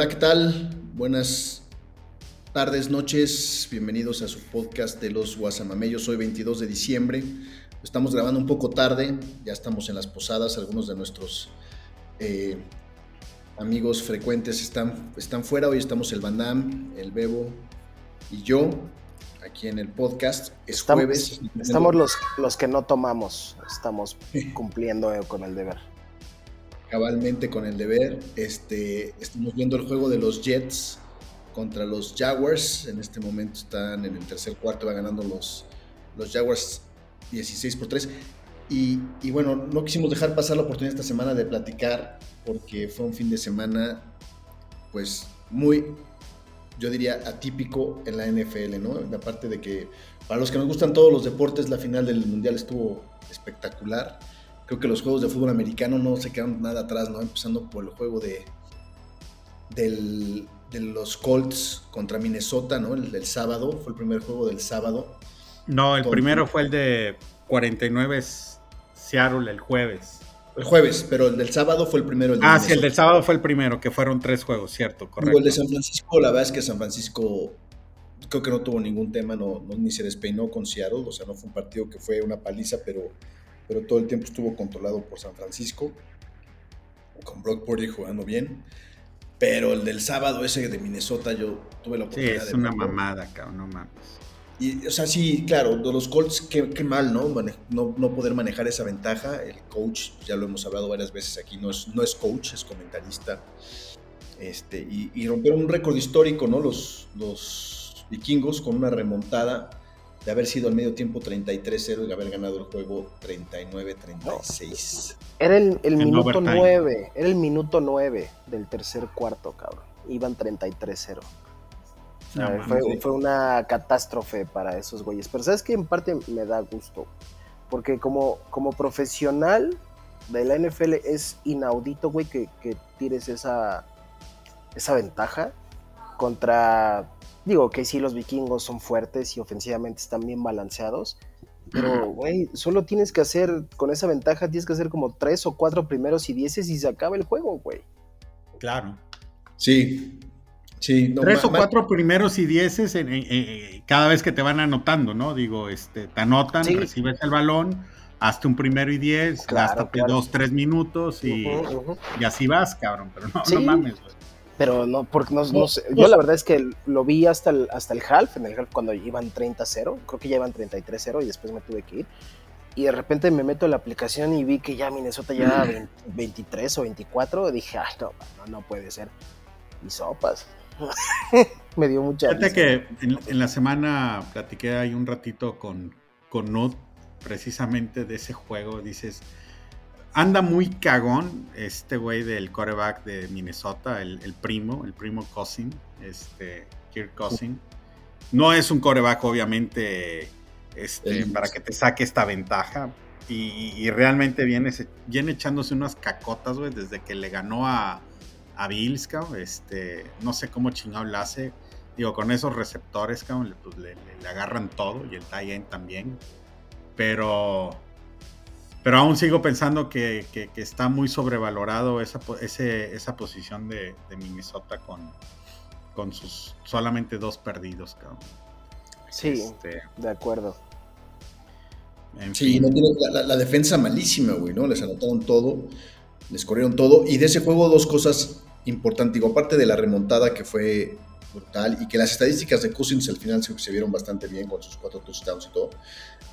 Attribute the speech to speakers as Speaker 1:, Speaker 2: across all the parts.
Speaker 1: Hola, ¿qué tal? Buenas tardes, noches. Bienvenidos a su podcast de los Guasamamellos. Hoy 22 de diciembre. Estamos grabando un poco tarde. Ya estamos en las posadas. Algunos de nuestros eh, amigos frecuentes están, están fuera. Hoy estamos el Bandam, el Bebo y yo aquí en el podcast. Es jueves.
Speaker 2: Estamos los, los que no tomamos. Estamos cumpliendo con el deber
Speaker 1: cabalmente con el deber. Este, estamos viendo el juego de los Jets contra los Jaguars. En este momento están en el tercer cuarto, va ganando los, los Jaguars 16 por 3. Y, y, bueno, no quisimos dejar pasar la oportunidad esta semana de platicar porque fue un fin de semana pues muy, yo diría, atípico en la NFL, ¿no? Aparte de que para los que nos gustan todos los deportes, la final del Mundial estuvo espectacular creo que los juegos de fútbol americano no se quedan nada atrás, ¿no? Empezando por el juego de, de los Colts contra Minnesota, ¿no? El del sábado, fue el primer juego del sábado.
Speaker 3: No, el primero fue el de 49 Seattle el jueves.
Speaker 1: El jueves, pero el del sábado fue el primero.
Speaker 3: El ah, sí, el del sábado fue el primero, que fueron tres juegos, cierto, correcto.
Speaker 1: el de San Francisco, la verdad es que San Francisco creo que no tuvo ningún tema, no, ni se despeinó con Seattle, o sea, no fue un partido que fue una paliza, pero pero todo el tiempo estuvo controlado por San Francisco, con Brock Purdy jugando bien. Pero el del sábado ese de Minnesota yo tuve la oportunidad
Speaker 3: sí, es una mamada, cabrón, no mames.
Speaker 1: Y, o sea, sí, claro, de los Colts, qué, mal, ¿no? ¿no? ¿no? poder manejar esa ventaja. El coach, ya lo hemos hablado varias veces aquí, no es, no es coach, es comentarista. Este, y, y rompieron un récord histórico, ¿no? Los, los vikingos con una remontada de haber sido al medio tiempo 33-0 y haber ganado el juego 39-36.
Speaker 2: Era el, minuto 9, era el minuto 9 del tercer cuarto, cabrón. Iban 33-0. fue, una catástrofe para esos güeyes. Pero sabes que en parte me da gusto. Porque como, como profesional de la NFL es inaudito, güey, que, que tires esa, esa ventaja contra Digo que sí, los vikingos son fuertes y ofensivamente están bien balanceados. Pero, güey, solo tienes que hacer, con esa ventaja, tienes que hacer como tres o cuatro primeros y dieces y se acaba el juego, güey.
Speaker 3: Claro.
Speaker 1: Sí. Sí,
Speaker 3: tres o cuatro primeros y dieces cada vez que te van anotando, ¿no? Digo, este, te anotan, recibes el balón, hazte un primero y diez, claro, dos, tres minutos y, y, así vas, cabrón. Pero no, no mames, güey
Speaker 2: pero no, porque no, no sé. Yo la verdad es que lo vi hasta el, hasta el half, en el half cuando iban 30-0, creo que ya iban 33-0 y después me tuve que ir. Y de repente me meto en la aplicación y vi que ya Minnesota ya 23 o 24. Y dije, ay, no, no, puede ser. Y sopas. me dio mucha.
Speaker 3: Fíjate que en, la semana platiqué ahí un ratito con, con Nut, precisamente de ese juego. Dices, anda muy cagón este güey del coreback de Minnesota, el, primo, el primo Cousin, este, Kirk Cousin. No es un coreback, obviamente, este, para que te saque esta ventaja. Y, realmente viene, viene echándose unas cacotas, güey, desde que le ganó a, a Bills, Este, no sé cómo chingado le hace. Digo, con esos receptores, cabrón, pues, le, agarran todo y el tie también. Pero pero aún sigo pensando que, está muy sobrevalorado esa, esa posición de, Minnesota con, con sus solamente dos perdidos, cabrón.
Speaker 2: Sí, este, de acuerdo.
Speaker 1: sí, no tiene la, defensa malísima, güey, ¿no? Les anotaron todo, les corrieron todo. Y de ese juego, dos cosas importantes. Digo, aparte de la remontada que fue brutal y que las estadísticas de Cousins al final se, se vieron bastante bien con sus cuatro touchdowns y todo.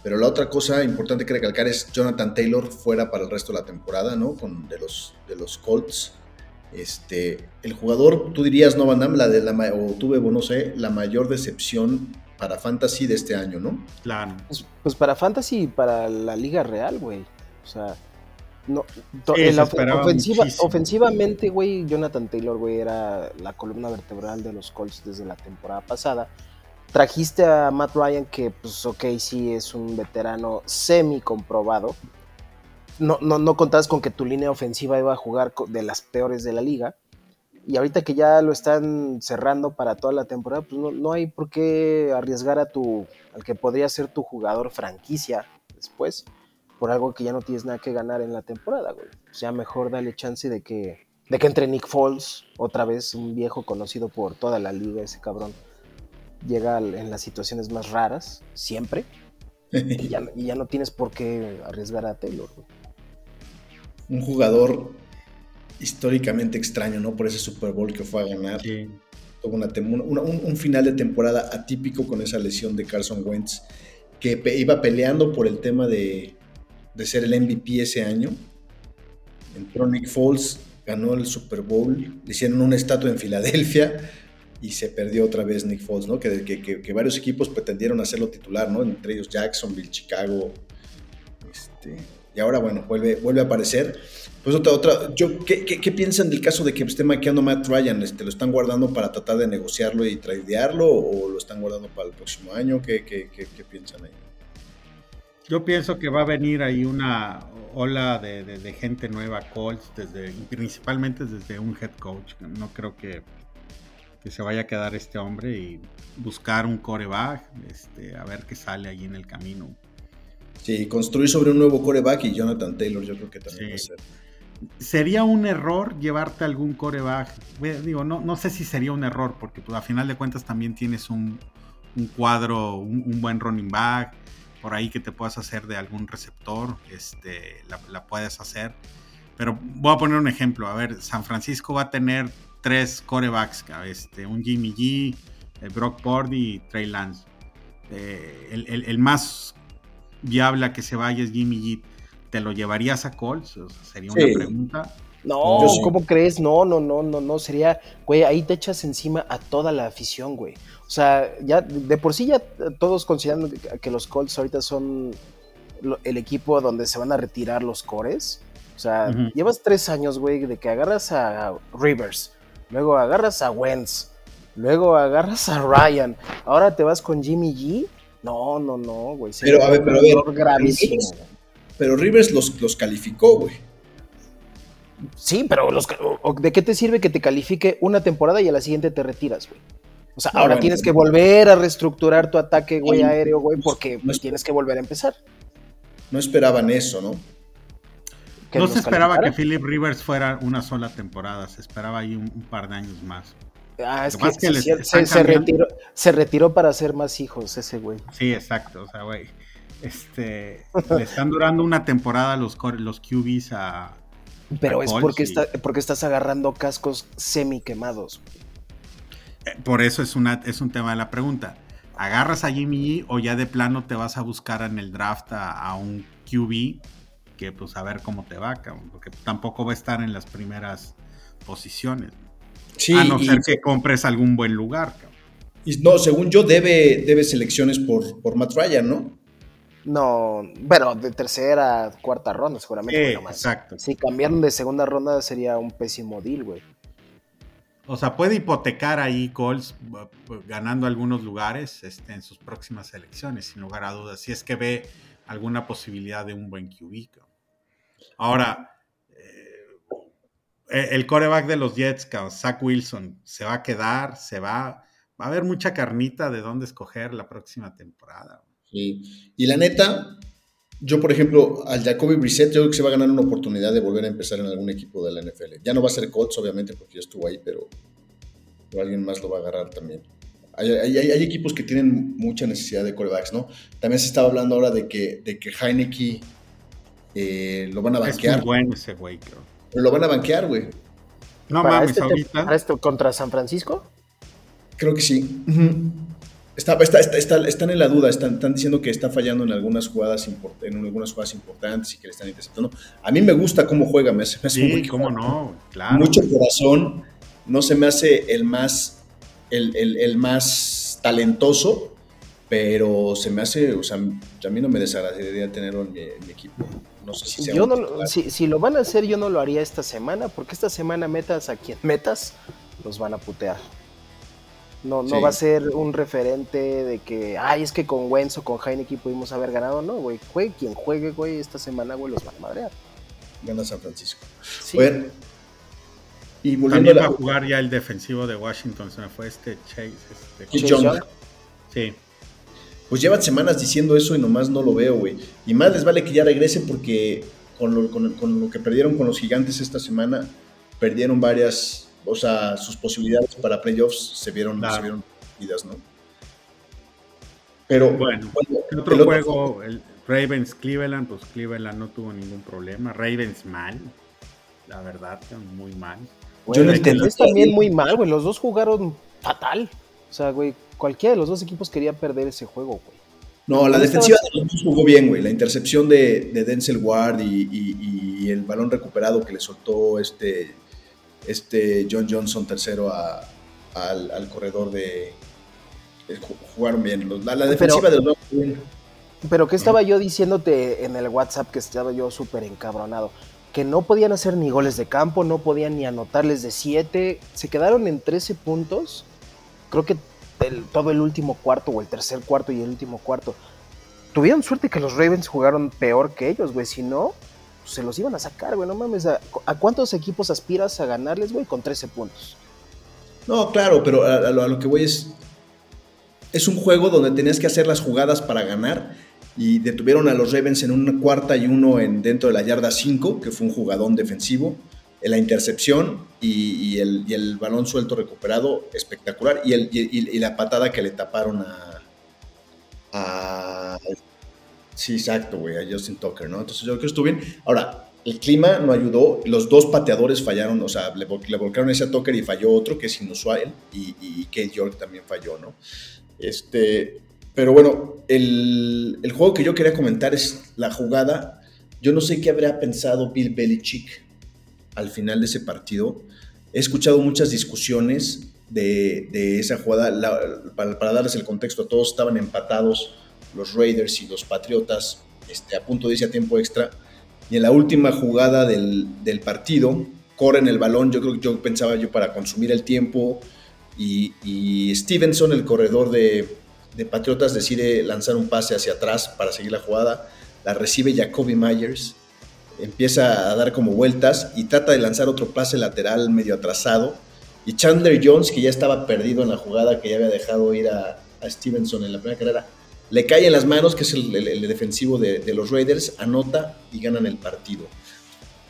Speaker 1: Pero la otra cosa importante que recalcar es Jonathan Taylor fuera para el resto de la temporada, ¿no? Con, de, los, de los Colts. Este, el jugador, tú dirías, no Van Damme, la de la, o tuve, no sé, la mayor decepción para Fantasy de este año, ¿no?
Speaker 3: Claro.
Speaker 2: Pues, pues para Fantasy y para la Liga Real, güey. O sea, No, ofensivamente, güey, Jonathan Taylor, güey, era la columna vertebral de los Colts desde la temporada pasada. Trajiste a Matt Ryan, que, pues, ok, sí es un veterano semi comprobado. No, no, no contabas con que tu línea ofensiva iba a jugar de las peores de la liga. Y ahorita que ya lo están cerrando para toda la temporada, pues no, no hay por qué arriesgar a tu, al que podría ser tu jugador franquicia después por algo que ya no tienes nada que ganar en la temporada, güey. O sea, mejor dale chance de que, de que entre Nick Foles, otra vez un viejo conocido por toda la liga, ese cabrón, llega en las situaciones más raras, siempre. y, ya, no tienes por qué arriesgar a Taylor, güey.
Speaker 1: Un jugador históricamente extraño, ¿no? Por ese Super Bowl que fue a ganar. Sí. Tuvo una, un, final de temporada atípico con esa lesión de Carson Wentz, que iba peleando por el tema de, de ser el MVP ese año. Entró Nick Foles, ganó el Super Bowl, le hicieron una estatua en Filadelfia y se perdió otra vez Nick Foles, ¿no? Que, que, varios equipos pretendieron hacerlo titular, ¿no? Entre ellos Jacksonville, Chicago. Este, y ahora, bueno, vuelve, vuelve a aparecer. Pues otra, otra, yo, ¿qué, qué, piensan del caso de que esté maqueando Matt Ryan? Este, ¿Lo están guardando para tratar de negociarlo y tradearlo o lo están guardando para el próximo año? ¿Qué, qué, qué piensan ahí?
Speaker 3: Yo pienso que va a venir ahí una ola de, gente nueva, Colts, desde, principalmente desde un head coach. No creo que, que, se vaya a quedar este hombre y buscar un coreback, este, a ver qué sale ahí en el camino.
Speaker 1: Sí, construir sobre un nuevo coreback y Jonathan Taylor, yo creo que también va a ser.
Speaker 3: ¿Sería un error llevarte algún coreback? Digo, no, no sé si sería un error, porque pues, a final de cuentas también tienes un, cuadro, un buen running back por ahí que te puedas hacer de algún receptor, este, la, puedes hacer. Pero voy a poner un ejemplo. A ver, San Francisco va a tener tres corebacks, este, un Jimmy G, el Brock Purdy y Trey Lance. Eh, el, más viable a que se vaya es Jimmy G. ¿Te lo llevarías a Colts? sería una pregunta.
Speaker 2: No, ¿cómo crees? No, no, no, no, no. Sería, güey, ahí te echas encima a toda la afición, güey. O sea, ya de por sí ya todos consideran que los Colts ahorita son el equipo donde se van a retirar los cores. O sea, llevas tres años, güey, de que agarras a Rivers, luego agarras a Wentz, luego agarras a Ryan, ahora te vas con Jimmy G. No, no, no, güey.
Speaker 1: Pero a ver, pero a ver. Gravísimo. pero Rivers los, los calificó, güey.
Speaker 2: Sí, pero los, ¿de qué te sirve que te califique una temporada y a la siguiente te retiras, güey? O sea, ahora tienes que volver a reestructurar tu ataque, güey, aéreo, güey, porque pues, tienes que volver a empezar.
Speaker 1: No esperaban eso, ¿no?
Speaker 3: No se esperaba que Philip Rivers fuera una sola temporada, se esperaba ahí un, par de años más.
Speaker 2: Ah, es que, se, retiró, se, retiró, para hacer más hijos ese güey.
Speaker 3: Sí, exacto, o sea, güey. Este, le están durando una temporada los, los QBs a.
Speaker 2: Pero es porque, está, porque estás agarrando cascos semi quemados.
Speaker 3: Por eso es, una, es un tema de la pregunta. ¿Agarras a Jimmy G o ya de plano te vas a buscar en el draft a, un QB que pues a ver cómo te va, porque tampoco va a estar en las primeras posiciones. a no ser que compres algún buen lugar.
Speaker 1: Y no, según yo debe, debe selecciones por, por Matt Ryan, ¿no?
Speaker 2: No, bueno, de tercera, cuarta ronda seguramente.
Speaker 3: exacto.
Speaker 2: Si cambiaron de segunda ronda sería un pésimo deal, güey.
Speaker 3: O sea, puede hipotecar ahí Colts ganando algunos lugares este, en sus próximas elecciones, sin lugar a dudas, si es que ve alguna posibilidad de un buen QB. Ahora, eh, el coreback de los Jets, Zach Wilson, ¿se va a quedar? ¿Se va? Va a haber mucha carnita de dónde escoger la próxima temporada.
Speaker 1: Sí. Y la neta, yo, por ejemplo, al Jacoby Brissett, yo creo que se va a ganar una oportunidad de volver a empezar en algún equipo de la NFL. Ya no va a ser Colts, obviamente, porque ya estuvo ahí, pero, alguien más lo va a agarrar también. Hay, equipos que tienen mucha necesidad de corebacks, ¿no? También se estaba hablando ahora de que, de que Heineke eh, lo van a banquear.
Speaker 3: Es muy bueno ese güey, creo.
Speaker 1: Pero lo van a banquear, güey.
Speaker 2: No mames, este ahorita. ¿Para esto contra San Francisco?
Speaker 1: Creo que sí. Está, está, están en la duda, están, están, diciendo que está fallando en algunas jugadas en algunas jugadas importantes y que le están interceptando. A mí me gusta cómo juega, me hace,
Speaker 3: sí, cómo no, claro.
Speaker 1: Mucho corazón, no se me hace el más, el, el, el más talentoso, pero se me hace, o sea, a mí no me desagradaría tenerlo en mi, equipo. No sé si sea
Speaker 2: yo si, lo van a hacer, yo no lo haría esta semana, porque esta semana metas a quien metas, los van a putear. No, no va a ser un referente de que, ay, es que con Wenzo, con Heineken pudimos haber ganado. No, güey, juegue quien juegue, güey, esta semana, güey, los van a madrear.
Speaker 1: Gana San Francisco.
Speaker 3: Sí. y volviendo También va a jugar ya el defensivo de Washington, se me fue este Chase. Este... Chase
Speaker 1: Sí. Pues llevan semanas diciendo eso y nomás no lo veo, güey. Y más les vale que ya regrese porque con lo, con lo que perdieron con los gigantes esta semana, perdieron varias o sea, sus posibilidades para playoffs se vieron, se vieron ¿no?
Speaker 3: Pero bueno, el otro juego, el Ravens Cleveland, pues Cleveland no tuvo ningún problema. Ravens mal, la verdad, muy mal.
Speaker 2: Yo lo entendí también muy mal, güey. Los dos jugaron fatal. O sea, güey, cualquiera de los dos equipos quería perder ese juego, güey.
Speaker 1: No, la defensiva de los dos jugó bien, güey. La intercepción de, Denzel Ward y, y, el balón recuperado que le soltó este este John Johnson tercero al, corredor de... Jugaron bien. La, defensiva de los
Speaker 2: Pero que estaba yo diciéndote en el WhatsApp que estaba yo súper encabronado. Que no podían hacer ni goles de campo, no podían ni anotarles de 7. Se quedaron en 13 puntos. Creo que todo el último cuarto o el tercer cuarto y el último cuarto. Tuvieron suerte que los Ravens jugaron peor que ellos, güey. Si no, se los iban a sacar, güey, no mames. ¿A, cuántos equipos aspiras a ganarles, güey, con 13 puntos?
Speaker 1: No, claro, pero a, lo, que voy es. Es un juego donde tenías que hacer las jugadas para ganar y detuvieron a los Ravens en una cuarta y uno en, dentro de la yarda 5, que fue un jugadón defensivo. En la intercepción y, el, balón suelto recuperado, espectacular. Y, la patada que le taparon a Sí, exacto, güey, a Justin Tucker, ¿no? Entonces yo creo que estuvo bien. Ahora, el clima no ayudó, los dos pateadores fallaron, o sea, le, volcaron ese a Tucker y falló otro, que es inusual, y, y Kate York también falló, ¿no? Este, pero bueno, el, el, juego que yo quería comentar es la jugada. Yo no sé qué habría pensado Bill Belichick al final de ese partido. He escuchado muchas discusiones de, de esa jugada. para, para darles el contexto, todos estaban empatados los Raiders y los Patriotas este, a punto de irse a tiempo extra. Y en la última jugada del, partido, corren el balón, yo creo que yo pensaba yo para consumir el tiempo. Y, Stevenson, el corredor de, Patriotas, decide lanzar un pase hacia atrás para seguir la jugada. La recibe Jacoby Myers, empieza a dar como vueltas y trata de lanzar otro pase lateral medio atrasado. Y Chandler Jones, que ya estaba perdido en la jugada, que ya había dejado ir a, a Stevenson en la primera carrera, le cae en las manos, que es el, defensivo de, los Raiders, anota y ganan el partido.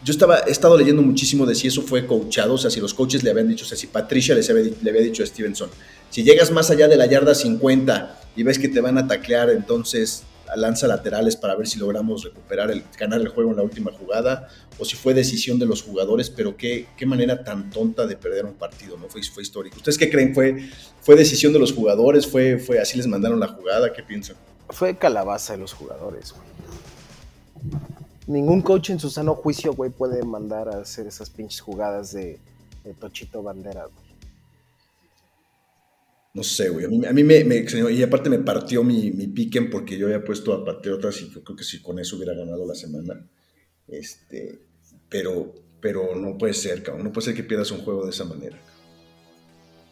Speaker 1: Yo estaba, he estado leyendo muchísimo de si eso fue coachado, o sea, si los coaches le habían dicho, o sea, si Patricia les había, le había dicho a Stevenson, si llegas más allá de la yarda 50 y ves que te van a taclear, entonces lanza laterales para ver si logramos recuperar el ganar el juego en la última jugada o si fue decisión de los jugadores, pero qué, qué manera tan tonta de perder un partido, ¿no? Fue, fue histórico. ¿Ustedes qué creen? ¿Fue, ¿Fue decisión de los jugadores? ¿Fue, ¿Fue así les mandaron la jugada? ¿Qué piensan?
Speaker 2: Fue calabaza de los jugadores, güey. Ningún coach en su sano juicio, güey, puede mandar a hacer esas pinches jugadas de, de Tochito Bandera, güey.
Speaker 1: No sé, güey. A mí, me, me, Y aparte me partió mi, mi piquen porque yo había puesto a Patriotas y yo creo que si con eso hubiera ganado la semana. Este, pero, pero no puede ser, cabrón. No puede ser que pierdas un juego de esa manera.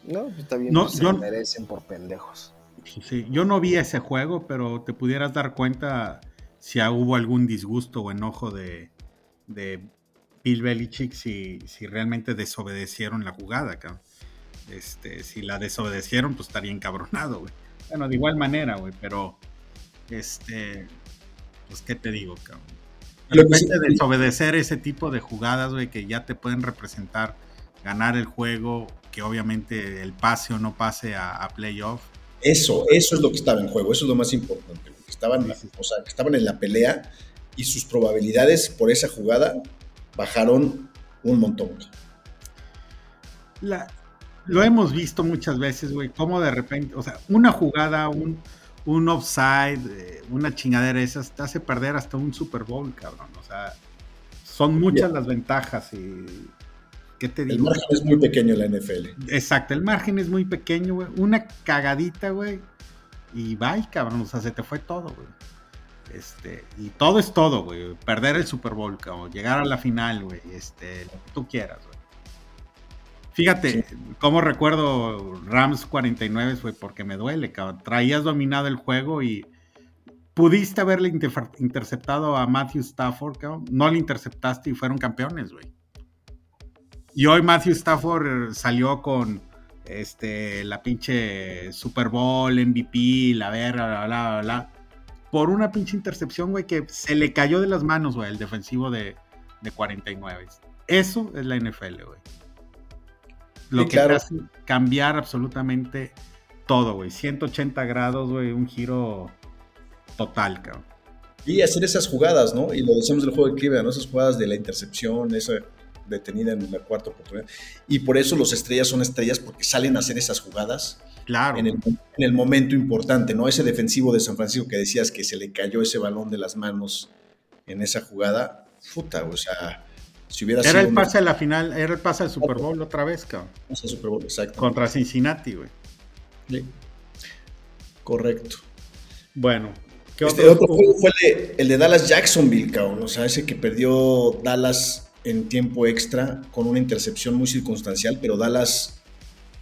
Speaker 2: No, está bien. No, se merecen por pendejos.
Speaker 3: Sí, yo no vi ese juego, pero te pudieras dar cuenta si hubo algún disgusto o enojo de, de Bill Belichick si, si realmente desobedecieron la jugada, cabrón. Este, si la desobedecieron, pues estaría encabronado, güey. Bueno, de igual manera, güey, pero este, pues qué te digo, cabrón. De repente desobedecer ese tipo de jugadas, güey, que ya te pueden representar ganar el juego, que obviamente el pase o no pase a, playoff.
Speaker 1: Eso, eso es lo que estaba en juego, eso es lo más importante. Que estaban, o sea, que estaban en la pelea y sus probabilidades por esa jugada bajaron un montón.
Speaker 3: La, lo hemos visto muchas veces, güey, cómo de repente, o sea, una jugada, un, un offside, eh, una chingadera esas, te hace perder hasta un Super Bowl, cabrón. O sea, son muchas las ventajas y... ¿Qué te digo?
Speaker 1: El margen es muy pequeño en la NFL.
Speaker 3: Exacto, el margen es muy pequeño, güey. Una cagadita, güey. Y bye, cabrón, o sea, se te fue todo, güey. Este, y todo es todo, güey. Perder el Super Bowl, cabrón. Llegar a la final, güey. Este, lo que tú quieras, güey. Fíjate, cómo recuerdo Rams 49, güey, porque me duele, cabrón. Traías dominado el juego y pudiste haberle interceptado a Matthew Stafford, cabrón. No le interceptaste y fueron campeones, güey. Y hoy Matthew Stafford salió con este, la pinche Super Bowl, MVP, la verga, bla, bla, bla, bla por una pinche intercepción, güey, que se le cayó de las manos, güey, el defensivo de, 49. Eso es la NFL, güey. Lo que hace cambiar absolutamente todo, güey. 180 grados, güey, un giro total, cabrón.
Speaker 1: Y hacer esas jugadas, ¿no? Y lo decíamos del juego de Cleveland, ¿no? Esas jugadas de la intercepción, esa detenida en la cuarta oportunidad. Y por eso los estrellas son estrellas, porque salen a hacer esas jugadas
Speaker 3: Claro.
Speaker 1: En el, momento importante, ¿no? Ese defensivo de San Francisco que decías que se le cayó ese balón de las manos en esa jugada, puta, o sea, si hubiera
Speaker 3: era el pase a la final, era el pase al Super Bowl otra vez, cabrón.
Speaker 1: Pase Super Bowl, exacto.
Speaker 3: Contra Cincinnati, güey.
Speaker 1: Sí. Correcto.
Speaker 3: Bueno,
Speaker 1: ¿qué este otro juego fue el de, el de Dallas Jacksonville, cabrón. O sea, ese que perdió Dallas en tiempo extra con una intercepción muy circunstancial, pero Dallas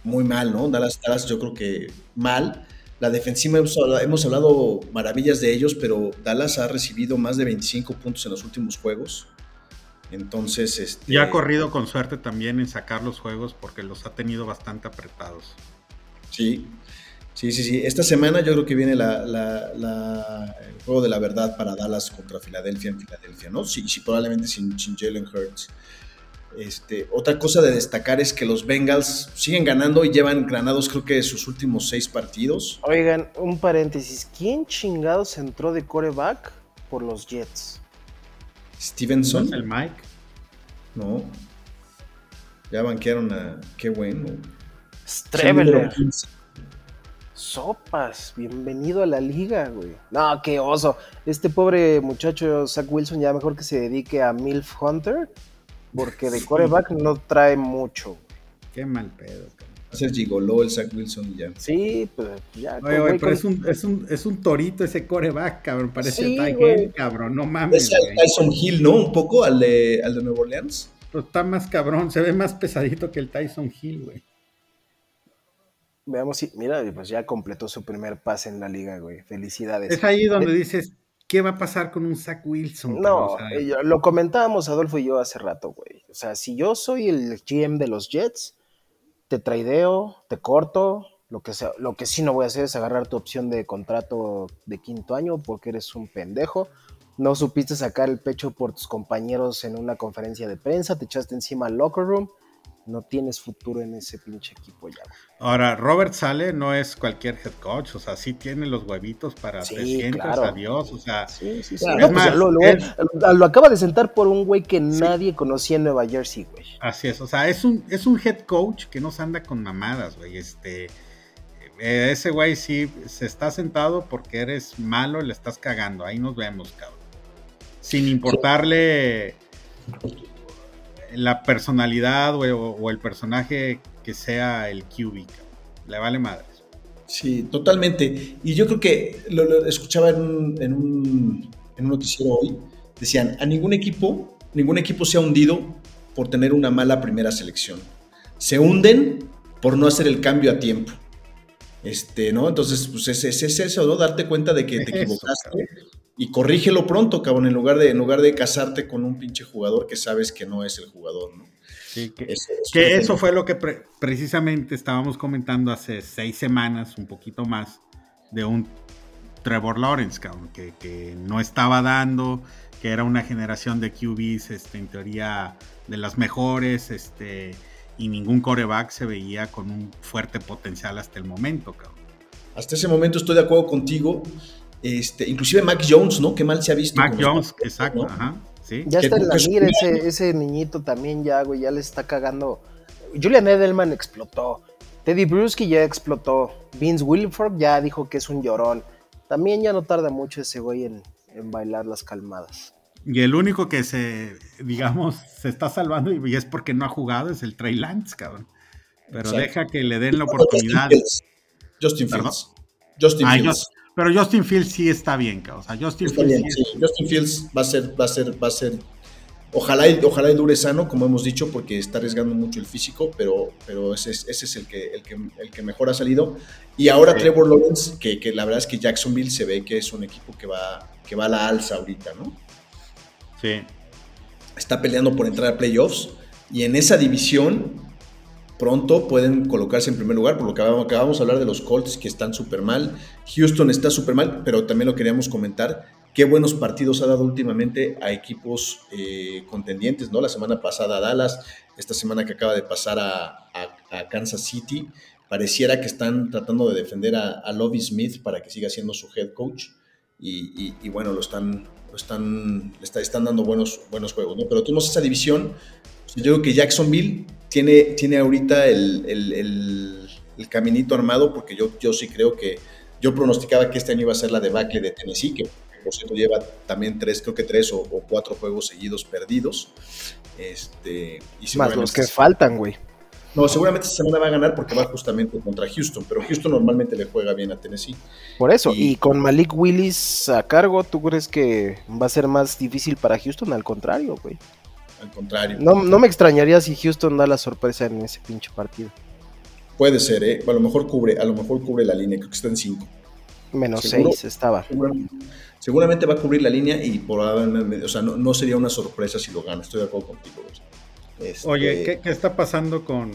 Speaker 1: muy mal, ¿no? Dallas, Dallas yo creo que mal. La defensiva hemos hablado, maravillas de ellos, pero Dallas ha recibido más de 25 puntos en los últimos juegos. Entonces, este...
Speaker 3: Y ha corrido con suerte también en sacar los juegos porque los ha tenido bastante apretados.
Speaker 1: Sí, sí, sí, sí. Esta semana yo creo que viene la, el juego de la verdad para Dallas contra Filadelfia en Filadelfia, ¿no? Sí, sí probablemente sin, sin Jalen Hurts. Este, otra cosa de destacar es que los Bengals siguen ganando y llevan ganados creo que sus últimos seis partidos.
Speaker 2: Oigan, un paréntesis, ¿quién chingados entró de coreback por los Jets?
Speaker 1: Stevenson.
Speaker 3: el Mike?
Speaker 1: No. Ya banquearon a... Qué bueno.
Speaker 2: Streveler. Sopas, bienvenido a la liga, güey. No, qué oso. Este pobre muchacho, Zach Wilson, ya mejor que se dedique a MILF Hunter porque de coreback no trae mucho.
Speaker 3: Qué mal pedo.
Speaker 1: Hacer gigoló el Zach Wilson ya.
Speaker 2: Sí, pues ya.
Speaker 3: Oye, güey, pero es, un, es, un, es un torito ese coreback, cabrón. Parece sí, Tyson, cabrón. No mames.
Speaker 1: Es el Tyson Hill, ¿no? Un poco al de, al de Nueva Orleans.
Speaker 3: Está más cabrón. Se ve más pesadito que el Tyson Hill, güey.
Speaker 2: Veamos si, mira, pues ya completó su primer pase en la liga, güey. Felicidades.
Speaker 3: Es ahí donde dices, ¿qué va a pasar con un Zach Wilson?
Speaker 2: No, lo comentábamos Adolfo y yo hace rato, güey. O sea, si yo soy el GM de los Jets, te traideo, te corto. Lo que, sea, lo que sí no voy a hacer es agarrar tu opción de contrato de quinto año porque eres un pendejo. No supiste sacar el pecho por tus compañeros en una conferencia de prensa, te echaste encima al locker room no tienes futuro en ese pinche equipo ya.
Speaker 3: Ahora, Robert Sale no es cualquier head coach, o sea, sí tiene los huevitos para
Speaker 2: sí,
Speaker 3: 300,
Speaker 2: claro.
Speaker 3: adiós, o sea.
Speaker 2: Sí, sí, sí. Pues, lo, acaba de sentar por un güey que nadie conocía en Nueva Jersey, güey.
Speaker 3: Así es, o sea, es un, es un head coach que no se anda con mamadas, güey, este. Eh, ese güey sí se está sentado porque eres malo y le estás cagando. Ahí nos vemos, cabrón. Sin importarle la personalidad o, el personaje que sea el QB. Le vale madres.
Speaker 1: Sí, totalmente. Y yo creo que lo, escuchaba en un, en, un, en un noticiero hoy. Decían, a ningún equipo, ningún equipo se ha hundido por tener una mala primera selección. Se hunden por no hacer el cambio a tiempo. Este, ¿no? Entonces, pues es, es, eso, ¿no? Darte cuenta de que te equivocaste y corrígelo pronto, cabrón, en lugar de, en lugar de casarte con un pinche jugador que sabes que no es el jugador, ¿no?
Speaker 3: Sí, que eso, que eso fue lo que precisamente estábamos comentando hace seis semanas, un poquito más, de un Trevor Lawrence, cabrón, que, que no estaba dando, que era una generación de QBs, este, en teoría, de las mejores, este, y ningún coreback se veía con un fuerte potencial hasta el momento, cabrón.
Speaker 1: Hasta ese momento estoy de acuerdo contigo. Este, inclusive Mac Jones, ¿no? Qué mal se ha visto.
Speaker 3: Mac Jones, exacto, ajá. ¿sí?
Speaker 2: Ya está en la mira ese, ese, niñito también ya, güey, ya le está cagando. Julian Edelman explotó. Teddy Bruschi ya explotó. Vince Wilford ya dijo que es un llorón. También ya no tarda mucho ese güey en, bailar las calmadas.
Speaker 3: Y el único que se, digamos, se está salvando y es porque no ha jugado es el Trey Lance, cabrón. Pero deja que le den la oportunidad.
Speaker 1: Justin Fields.
Speaker 3: Justin Fields. Pero Justin Fields sí está bien, o sea, Justin Fields.
Speaker 1: Justin Fields va a ser, va a ser, va a ser. Ojalá y, ojalá y dure sano, como hemos dicho, porque está arriesgando mucho el físico, pero, pero ese, es, ese es el que, el, que, el que mejor ha salido. Y ahora Trevor Lawrence, que, que, la verdad es que Jacksonville se ve que es un equipo que va, que va a la alza ahorita, ¿no?
Speaker 3: Sí.
Speaker 1: Está peleando por entrar a playoffs. Y en esa división, pronto pueden colocarse en primer lugar, por lo que acabamos, de hablar de los Colts que están súper mal. Houston está súper mal, pero también lo queríamos comentar. Qué buenos partidos ha dado últimamente a equipos eh, contendientes, ¿no? La semana pasada a Dallas, esta semana que acaba de pasar a, Kansas City. Pareciera que están tratando de defender a, a Lovie Smith para que siga siendo su head coach. Y, bueno, lo están, lo están, están dando buenos, buenos juegos, ¿no? Pero tuvimos esa división. Yo creo que Jacksonville tiene, tiene ahorita el, el, caminito armado, porque yo, yo sí creo que yo pronosticaba que este año iba a ser la debacle de Tennessee, que por cierto lleva también tres, creo que tres o, cuatro juegos seguidos perdidos. Este,
Speaker 2: y Más los que faltan, güey.
Speaker 1: No, seguramente esta semana va a ganar porque va justamente contra Houston, pero Houston normalmente le juega bien a Tennessee.
Speaker 2: Por eso, y, con Malik Willis a cargo, ¿tú crees que va a ser más difícil para Houston? Al contrario, güey
Speaker 1: al contrario.
Speaker 2: No, no me extrañaría si Houston da la sorpresa en ese pinche partido.
Speaker 1: Puede ser, ¿eh? A lo mejor cubre, a lo mejor cubre la línea, creo que está en 5.
Speaker 2: Menos 6 estaba.
Speaker 1: Seguramente, va a cubrir la línea y por o sea, no, sería una sorpresa si lo gana, estoy de acuerdo contigo.
Speaker 3: Este, Oye, ¿qué, está pasando con.?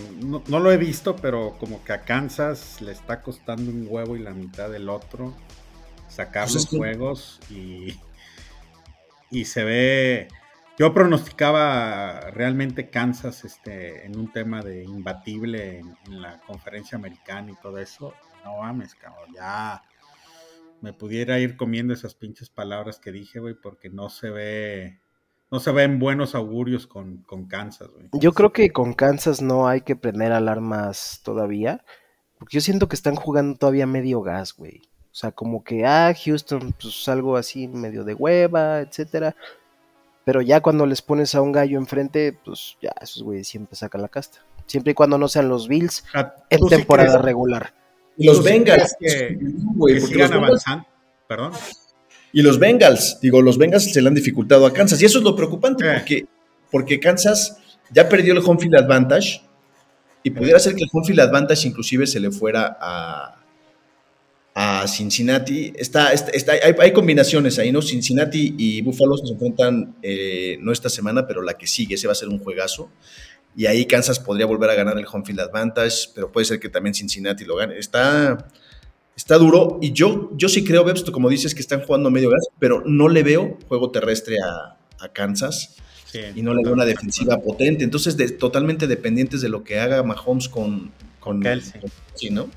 Speaker 3: No, lo he visto, pero como que a Kansas le está costando un huevo y la mitad del otro sacar pues los juegos y, y se ve. Yo pronosticaba realmente Kansas este, en un tema de imbatible en, la conferencia americana y todo eso. No mames, cabrón, ya me pudiera ir comiendo esas pinches palabras que dije, güey, porque no se ve, no se ven buenos augurios con, Kansas, güey.
Speaker 2: Yo creo que con Kansas no hay que prender alarmas todavía, porque yo siento que están jugando todavía medio gas, güey. O sea, como que, ah, Houston, pues algo así medio de hueva, etcétera. Pero ya cuando les pones a un gallo enfrente, pues ya esos güeyes siempre sacan la casta. Siempre y cuando no sean los Bills en temporada regular.
Speaker 1: Y los Bengals.
Speaker 3: Perdón.
Speaker 1: Y los Bengals, digo, los Bengals se le han dificultado a Kansas. Y eso es lo preocupante, eh. porque, porque Kansas ya perdió el home field advantage. Y pudiera ser que el home field advantage inclusive se le fuera a, a Cincinnati. Está, está, hay, combinaciones ahí, ¿no? Cincinnati y Buffalo se enfrentan eh, no esta semana, pero la que sigue. Ese va a ser un juegazo. Y ahí Kansas podría volver a ganar el home field advantage, pero puede ser que también Cincinnati lo gane. Está, está duro. Y yo, yo sí creo, Bebs, como dices, que están jugando medio gas, pero no le veo juego terrestre a, Kansas. y no le veo una defensiva potente. Entonces, totalmente dependientes de lo que haga Mahomes con, con, sí, ¿no?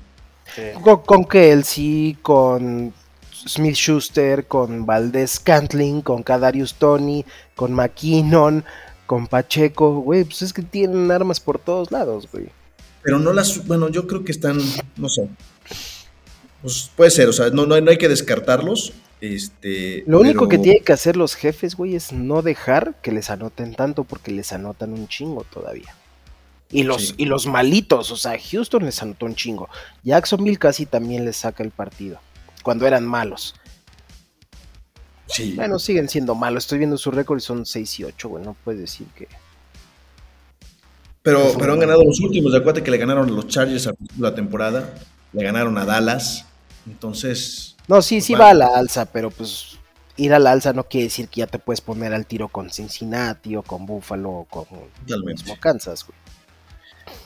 Speaker 2: Con, Kelsey, con Smith Schuster, con Valdez Cantling, con Kadarius Tony, con McKinnon, con Pacheco, güey, pues es que tienen armas por todos lados, güey.
Speaker 1: Pero no las, bueno, yo creo que están, no sé. Pues puede ser, o sea, no, no, hay que descartarlos. Este,
Speaker 2: Lo único que tienen que hacer los jefes, güey, es no dejar que les anoten tanto porque les anotan un chingo todavía. Y los, y los malitos, o sea, Houston les anotó un chingo. Jacksonville casi también les saca el partido, cuando eran malos. Sí. Bueno, siguen siendo malos. Estoy viendo su récord y son 6 y 8, güey. No puedes decir que.
Speaker 1: Pero, pero han ganado los últimos. Acuérdate que le ganaron a los Chargers a la temporada. Le ganaron a Dallas. Entonces.
Speaker 2: No, sí, pues sí va a la alza, pero pues ir a la alza no quiere decir que ya te puedes poner al tiro con Cincinnati o con Buffalo o con mismo Kansas, güey.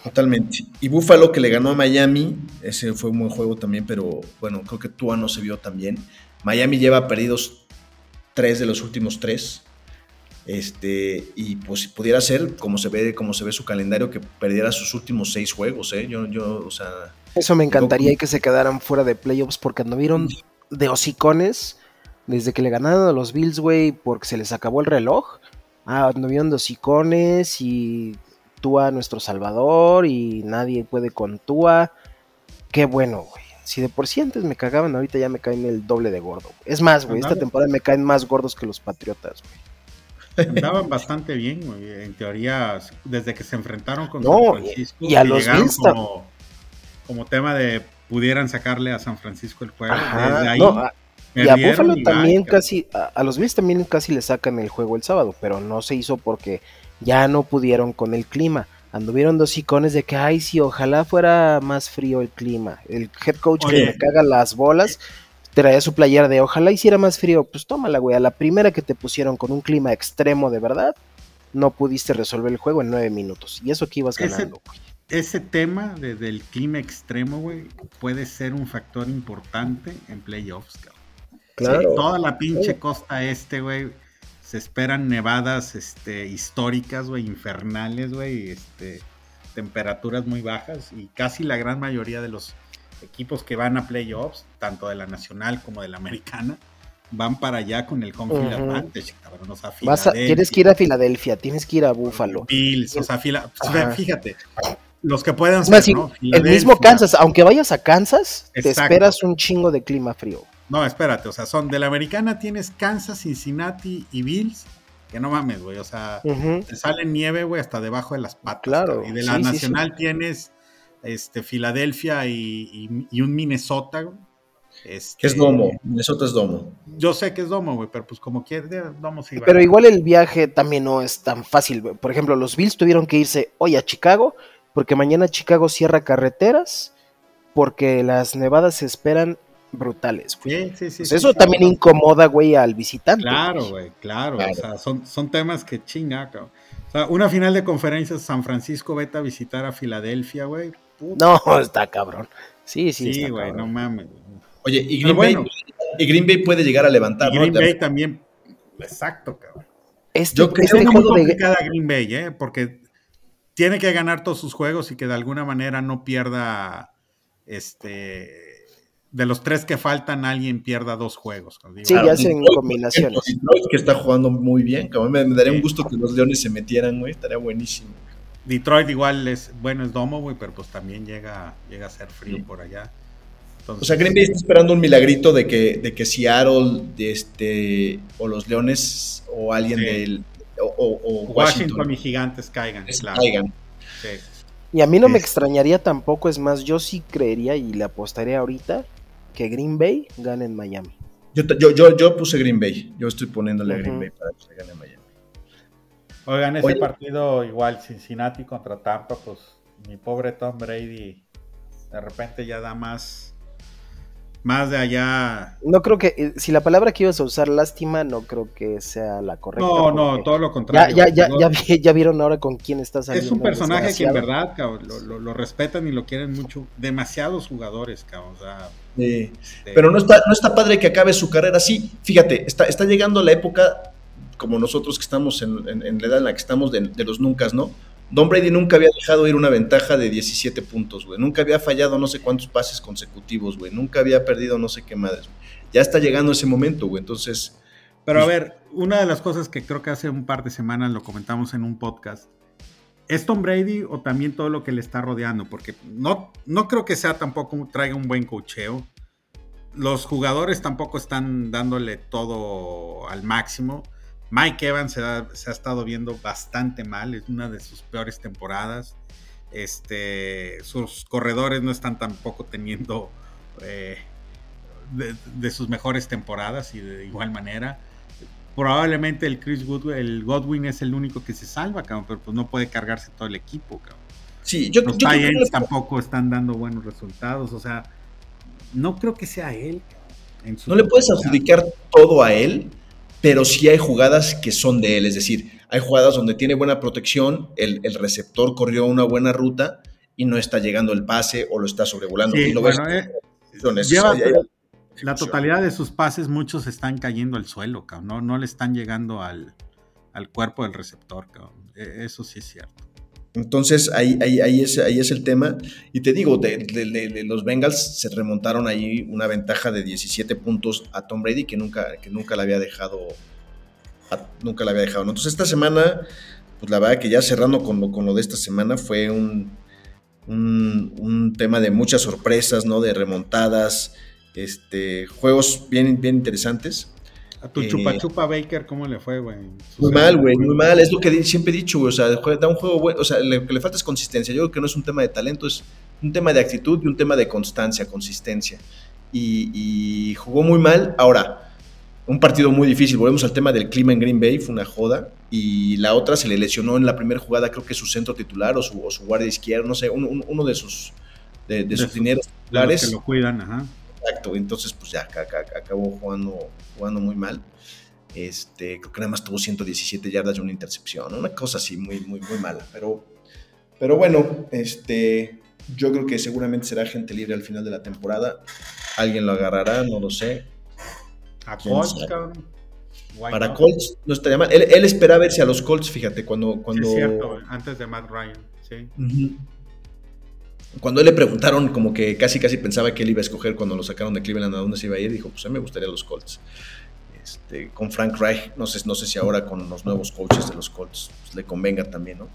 Speaker 1: Totalmente. Y Buffalo que le ganó a Miami, ese fue un buen juego también, pero bueno, creo que Tua no se vio tan bien. Miami lleva perdidos tres de los últimos tres. Este, y pues pudiera ser, como se ve, como se ve su calendario, que perdiera sus últimos seis juegos, ¿eh? Yo, yo, o sea.
Speaker 2: Eso me encantaría y que se quedaran fuera de playoffs porque anduvieron de hocicones desde que le ganaron a los Bills, güey, porque se les acabó el reloj. Ah, anduvieron de hocicones y Tua nuestro salvador y nadie puede con Tua. Qué bueno, güey. Si de por sí antes me cagaban, ahorita ya me caen el doble de gordo. Es más, güey, esta temporada me caen más gordos que los Patriotas,
Speaker 3: güey. Andaban bastante bien, güey. En teoría, desde que se enfrentaron con
Speaker 2: no, San Francisco. Y a los Bills
Speaker 3: como, como tema de pudieran sacarle a San Francisco el juego.
Speaker 2: y a Buffalo también casi, a, los Bills también casi le sacan el juego el sábado, pero no se hizo porque ya no pudieron con el clima. Anduvieron dos icones de que, ay, sí, ojalá fuera más frío el clima. El head coach que me caga las bolas traía su playera de ojalá hiciera más frío. Pues tómala, güey. A la primera que te pusieron con un clima extremo de verdad, no pudiste resolver el juego en nueve minutos. Y eso que ibas ganando,
Speaker 3: güey. Ese tema del clima extremo, güey, puede ser un factor importante en playoffs, cabrón. Claro. toda la pinche costa este, güey, se esperan nevadas este, históricas, güey, infernales, güey, este, temperaturas muy bajas y casi la gran mayoría de los equipos que van a playoffs, tanto de la nacional como de la americana, van para allá con el home field advantage, cabrón. O
Speaker 2: sea, tienes que ir a Filadelfia, tienes que ir a Buffalo.
Speaker 3: Bills, o sea, fíjate, los que puedan ser,
Speaker 2: ¿no? El mismo Kansas, aunque vayas a Kansas, te esperas un chingo de clima frío.
Speaker 3: No, espérate, o sea, son de la americana tienes Kansas, Cincinnati y Bills, que no mames, güey, o sea, te sale nieve, güey, hasta debajo de las patas. Claro. Y de la nacional tienes este, Filadelfia y, un Minnesota, güey.
Speaker 1: Este, es domo, Minnesota es domo.
Speaker 3: Yo sé que es domo, güey, pero pues como quiere, domo sí.
Speaker 2: Pero igual el viaje también no es tan fácil. Por ejemplo, los Bills tuvieron que irse hoy a Chicago, porque mañana Chicago cierra carreteras, porque las nevadas se esperan brutales, güey. Sí, sí, sí, eso también incomoda, güey, al visitante.
Speaker 3: Claro, güey, claro. O sea, son, son temas que chinga, cabrón. O sea, una final de conferencias, San Francisco vete a visitar a Filadelfia, güey.
Speaker 2: No, está cabrón. Sí, sí,
Speaker 3: sí. güey, no mames.
Speaker 1: Oye, y Green, Bay, y Green Bay puede llegar a levantar.
Speaker 3: Y Green Bay también. Exacto, cabrón. Este, Yo creo este que es muy complicada Green Bay, ¿eh? Porque tiene que ganar todos sus juegos y que de alguna manera no pierda este de los tres que faltan, alguien pierda dos juegos.
Speaker 2: Sí, ya hacen combinaciones.
Speaker 1: Detroit que está jugando muy bien, me, daría un gusto que los Leones se metieran, güey, estaría buenísimo.
Speaker 3: Detroit igual es, bueno, es domo, güey, pero pues también llega, llega a ser frío por allá.
Speaker 1: o sea, Green Bay está esperando un milagrito de que, de que Seattle este, o los Leones o alguien del... O,
Speaker 3: Washington, y Gigantes caigan. Caigan.
Speaker 2: Y a mí no me extrañaría tampoco, es más, yo sí creería y le apostaría ahorita que Green Bay gane en Miami.
Speaker 1: Yo, yo, yo, puse Green Bay. Yo estoy poniéndole a Green Bay para que se gane en Miami.
Speaker 3: Oigan, ese partido igual, Cincinnati contra Tampa, pues mi pobre Tom Brady de repente ya da más más de allá.
Speaker 2: No creo que, eh, si la palabra que ibas a usar, lástima, no creo que sea la correcta.
Speaker 3: No, no, todo lo contrario.
Speaker 2: Ya, ya, ya, ya, vieron ahora con quién está saliendo.
Speaker 3: Es un personaje que en verdad, cabrón, lo, respetan y lo quieren mucho. Demasiados jugadores, cabrón. O sea,
Speaker 1: este Pero no está, no está padre que acabe su carrera así. Fíjate, está, está llegando la época, como nosotros que estamos en, la edad en la que estamos, de, de los nunca, ¿no? Don Brady nunca había dejado ir una ventaja de 17 puntos, güey. Nunca había fallado no sé cuántos pases consecutivos, güey. Nunca había perdido no sé qué madres. Ya está llegando ese momento, güey. Entonces.
Speaker 3: Pero a pues, ver, una de las cosas que creo que hace un par de semanas lo comentamos en un podcast. ¿Es Tom Brady o también todo lo que le está rodeando? Porque no, no creo que sea tampoco traiga un buen cocheo. Los jugadores tampoco están dándole todo al máximo. Mike Evans se ha, estado viendo bastante mal, es una de sus peores temporadas. Este, sus corredores no están tampoco teniendo eh, de, sus mejores temporadas y de igual manera. Probablemente el Chris Godwin, el Godwin es el único que se salva, pero pues no puede cargarse todo el equipo. Sí, yo, Los Giants tampoco están dando buenos resultados, o sea, no creo que sea él.
Speaker 1: no le puedes adjudicar todo a él, pero sí hay jugadas que son de él, es decir, hay jugadas donde tiene buena protección, el, receptor corrió una buena ruta y no está llegando el pase o lo está sobrevolando. y lo ves, eh,
Speaker 3: la totalidad de sus pases, muchos están cayendo al suelo, no, no le están llegando al, cuerpo del receptor, e, eso sí es cierto.
Speaker 1: Entonces ahí, ahí, es, ahí es el tema. Y te digo, de, los Bengals se remontaron ahí una ventaja de 17 puntos a Tom Brady que nunca, que nunca la había dejado. nunca la había dejado. Entonces esta semana, pues la verdad que ya cerrando con lo, con lo de esta semana fue un, un, tema de muchas sorpresas, ¿no? De remontadas, este, juegos bien, bien interesantes.
Speaker 3: A tu chupa eh, chupa Baker, ¿cómo le fue, güey?
Speaker 1: Muy mal, güey, muy mal. Es lo que siempre he dicho, güey. O sea, da un juego bueno. O sea, lo que le falta es consistencia. Yo creo que no es un tema de talento, es un tema de actitud y un tema de constancia, consistencia. Y, jugó muy mal. Ahora, un partido muy difícil. Volvemos al tema del clima en Green Bay, fue una joda. Y la otra se le lesionó en la primera jugada, creo que su centro titular o su, guardia izquierda, no sé, uno de sus, de, sus dineros
Speaker 3: titulares. que lo cuidan, ajá.
Speaker 1: Exacto, entonces pues ya acabó jugando, jugando muy mal. Este, creo que nada más tuvo 117 yardas y una intercepción, una cosa así muy, muy, muy mala. Pero, pero bueno, este, yo creo que seguramente será gente libre al final de la temporada. Alguien lo agarrará, no lo sé.
Speaker 3: A Colts,
Speaker 1: Para Colts no estaría mal. Él, él espera verse a los Colts, fíjate, cuando. cuando...
Speaker 3: cierto, antes de Matt Ryan, sí.
Speaker 1: Cuando él le preguntaron, como que casi casi pensaba que él iba a escoger cuando lo sacaron de Cleveland a dónde se iba a ir, dijo: Pues a mí me gustaría los Colts. Este, con Frank Reich, no sé, no sé si ahora con los nuevos coaches de los Colts pues, le convenga también, ¿no?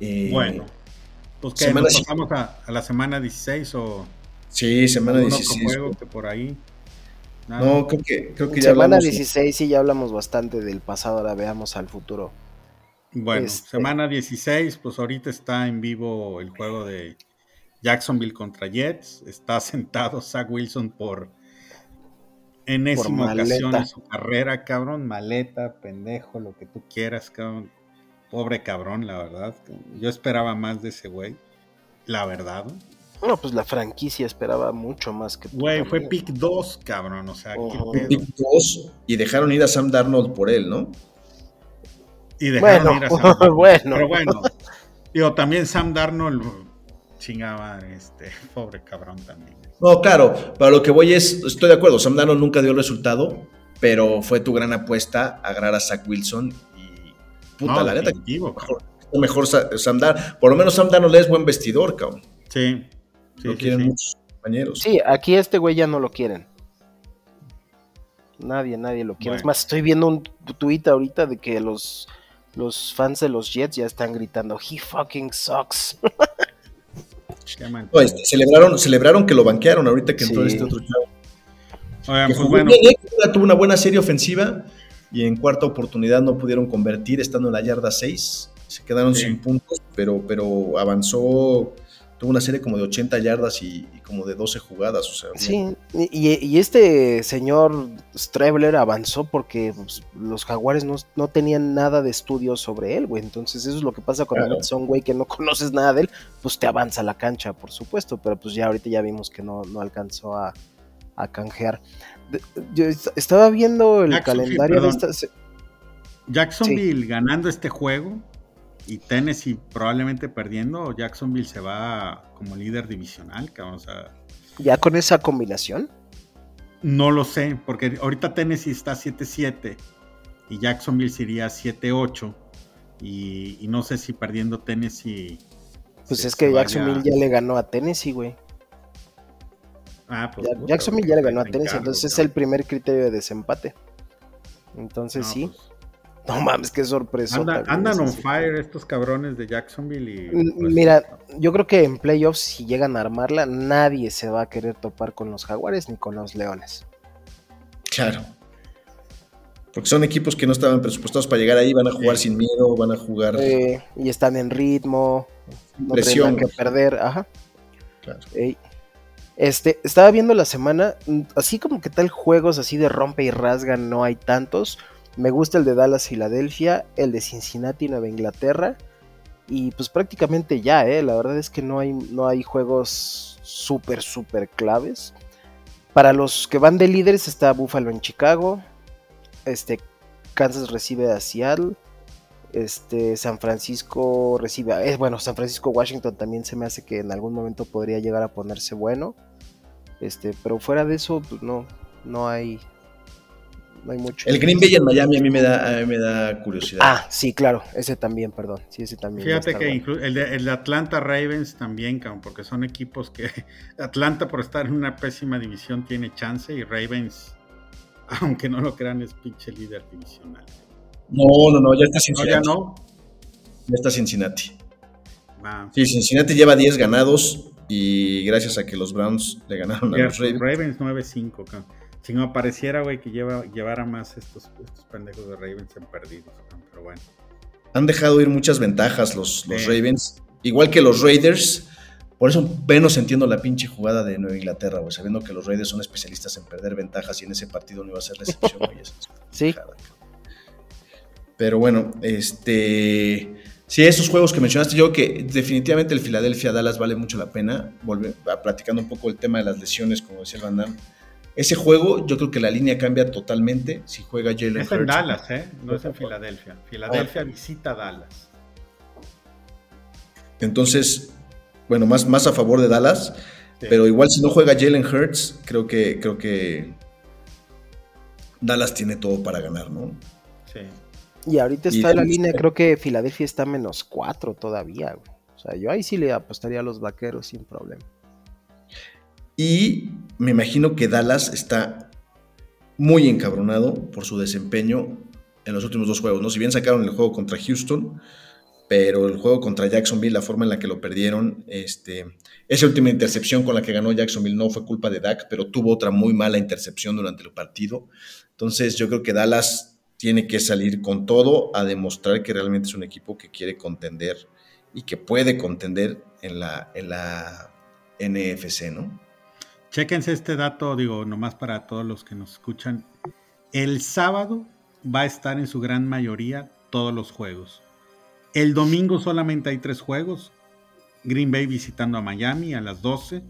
Speaker 3: Eh, bueno, pues que nos pasamos a, la semana 16 o.
Speaker 1: Sí, semana 16.
Speaker 3: Juego que por ahí.
Speaker 1: No, creo que, creo que
Speaker 2: ya Semana 16 sí ya hablamos bastante del pasado, ahora veamos al futuro.
Speaker 3: Bueno, este semana 16, pues ahorita está en vivo el juego de Jacksonville contra Jets. Está sentado Zach Wilson por enésima ocasión en su carrera, cabrón. Maleta, pendejo, lo que tú quieras, cabrón. Pobre cabrón, la verdad. Yo esperaba más de ese güey. La verdad.
Speaker 2: No, pues la franquicia esperaba mucho más que
Speaker 3: Güey, fue pick 2, cabrón. O sea, qué
Speaker 1: pedo. Pick 2 y dejaron ir a Sam Darnold por él, ¿no?
Speaker 3: Y dejaron ir a Sam Darnold. bueno. Pero bueno. Digo, también Sam Darnold chingaba, este, pobre cabrón también.
Speaker 1: No, claro, para lo que voy es, estoy de acuerdo, Sam Darnold nunca dio el resultado, pero fue tu gran apuesta agarrar a Zach Wilson y puta, la neta, mejor, mejor Sam Darnold, por lo menos Sam Darnold es buen vestidor, cabrón.
Speaker 3: Sí.
Speaker 1: lo quieren muchos compañeros.
Speaker 2: Sí, aquí este güey ya no lo quieren. Nadie, nadie lo quiere. Es más, estoy viendo un tweet ahorita de que los, los fans de los Jets ya están gritando, he fucking sucks.
Speaker 1: Este, celebraron, celebraron que lo banquearon ahorita que entró este otro chavo.
Speaker 3: Pues bueno.
Speaker 1: ¿eh? tuvo una buena serie ofensiva y en cuarta oportunidad no pudieron convertir estando en la yarda 6. Se quedaron sin puntos, pero, pero avanzó tuvo una serie como de 80 yardas y, como de 12 jugadas. O sea,
Speaker 2: sí, y, este señor Strebler avanzó porque pues, los jaguares no, tenían nada de estudio sobre él, güey. Entonces eso es lo que pasa cuando claro. son güey que no conoces nada de él, pues te avanza la cancha, por supuesto, pero pues ya ahorita ya vimos que no, no alcanzó a, canjear. Yo estaba viendo el calendario de esta...
Speaker 3: Jacksonville ganando este juego y Tennessee probablemente perdiendo, Jacksonville se va como líder divisional, cabrón. O sea,
Speaker 2: ¿Ya con esa combinación?
Speaker 3: No lo sé, porque ahorita Tennessee está 7-7 y Jacksonville sería 7-8. Y, y, no sé si perdiendo Tennessee.
Speaker 2: Pues es que Jacksonville ya le ganó a Tennessee, güey. Ah, pues, Jacksonville ya le ganó a Tennessee, entonces es el primer criterio de desempate. Entonces sí. Pues, no mames, qué sorpresa.
Speaker 3: andan on fire estos cabrones de Jacksonville. Y, pues,
Speaker 2: Mira, yo creo que en playoffs, si llegan a armarla, nadie se va a querer topar con los Jaguares ni con los Leones.
Speaker 1: Claro. Porque son equipos que no estaban presupuestados para llegar ahí, van a jugar sin miedo, van a jugar.
Speaker 2: y están en ritmo, no tienen que perder, ajá. Claro. Este, estaba viendo la semana, así como que tal juegos así de rompe y rasga, no hay tantos. Me gusta el de Dallas, Filadelfia, el de Cincinnati, Nueva Inglaterra. Y pues prácticamente ya, ¿eh? La verdad es que no hay, no hay juegos súper, súper claves. Para los que van de líderes está Buffalo en Chicago. Este, Kansas recibe a Seattle. Este, San Francisco recibe a... Eh, bueno, San Francisco, Washington también se me hace que en algún momento podría llegar a ponerse bueno. Este, pero fuera de eso, pues no, no hay, mucho.
Speaker 1: El Green Bay en Miami a mí me da, me da curiosidad.
Speaker 2: Ah, sí, claro, ese también, perdón. Sí, ese también.
Speaker 3: Fíjate que el de, Atlanta Ravens también, porque son equipos que Atlanta por estar en una pésima división tiene chance y Ravens, aunque no lo crean, es pinche líder divisional.
Speaker 1: No, no, no, ya está Cincinnati.
Speaker 3: ya no.
Speaker 1: Ya está Cincinnati. Ah. Sí, Cincinnati lleva 10 ganados y gracias a que los Browns le ganaron a los Ravens.
Speaker 3: Ravens 9-5, si no pareciera, güey, que lleva, llevara más estos, estos pendejos de Ravens en perdidos, pero bueno.
Speaker 1: Han dejado ir muchas ventajas los, los Ravens, igual que los Raiders, Por eso menos entiendo la pinche jugada de Nueva Inglaterra, güey, sabiendo que los Raiders son especialistas en perder ventajas y en ese partido no iba a ser la excepción, güey.
Speaker 2: sí.
Speaker 1: Pero bueno, este. Sí, esos juegos que mencionaste, yo que definitivamente el Philadelphia Dallas vale mucho la pena. Volver, platicando un poco el tema de las lesiones, como decía el Van Ese juego, yo creo que la línea cambia totalmente si juega Jalen
Speaker 3: Es en Dallas, ¿eh? No es en Filadelfia. Filadelfia ah. visita Dallas.
Speaker 1: Entonces, bueno, más, más a favor de Dallas. Pero igual si no juega Jalen Hurts, creo que, creo que Dallas tiene todo para ganar, ¿no?
Speaker 2: Sí. Y ahorita está la línea, creo que Filadelfia está menos 4 todavía, güey. O sea, yo ahí sí le apostaría a los vaqueros sin problema.
Speaker 1: Y me imagino que Dallas está muy encabronado por su desempeño en los últimos dos juegos, ¿no? Si bien sacaron el juego contra Houston, pero el juego contra Jacksonville, la forma en la que lo perdieron, este, esa última intercepción con la que ganó Jacksonville no fue culpa de Dak, pero tuvo otra muy mala intercepción durante el partido. Entonces yo creo que Dallas tiene que salir con todo a demostrar que realmente es un equipo que quiere contender y que puede contender en la, en la NFC, ¿no?
Speaker 3: Chéquense este dato, digo, nomás para todos los que nos escuchan. El sábado va a estar en su gran mayoría todos los juegos. El domingo solamente hay tres juegos. Green Bay visitando a Miami a las 12.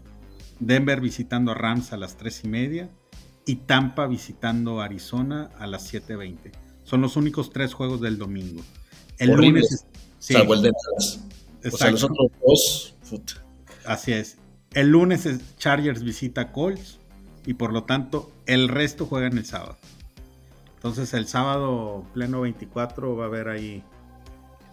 Speaker 3: Denver visitando a Rams a las 3 y media. Y Tampa visitando a Arizona a las 7.20. Son los únicos tres juegos del domingo.
Speaker 1: El lunes. Salvo el de O sea, los otros dos.
Speaker 3: Así es. El lunes es Chargers visita Colts y por lo tanto el resto juegan el sábado. Entonces el sábado pleno 24 va a haber ahí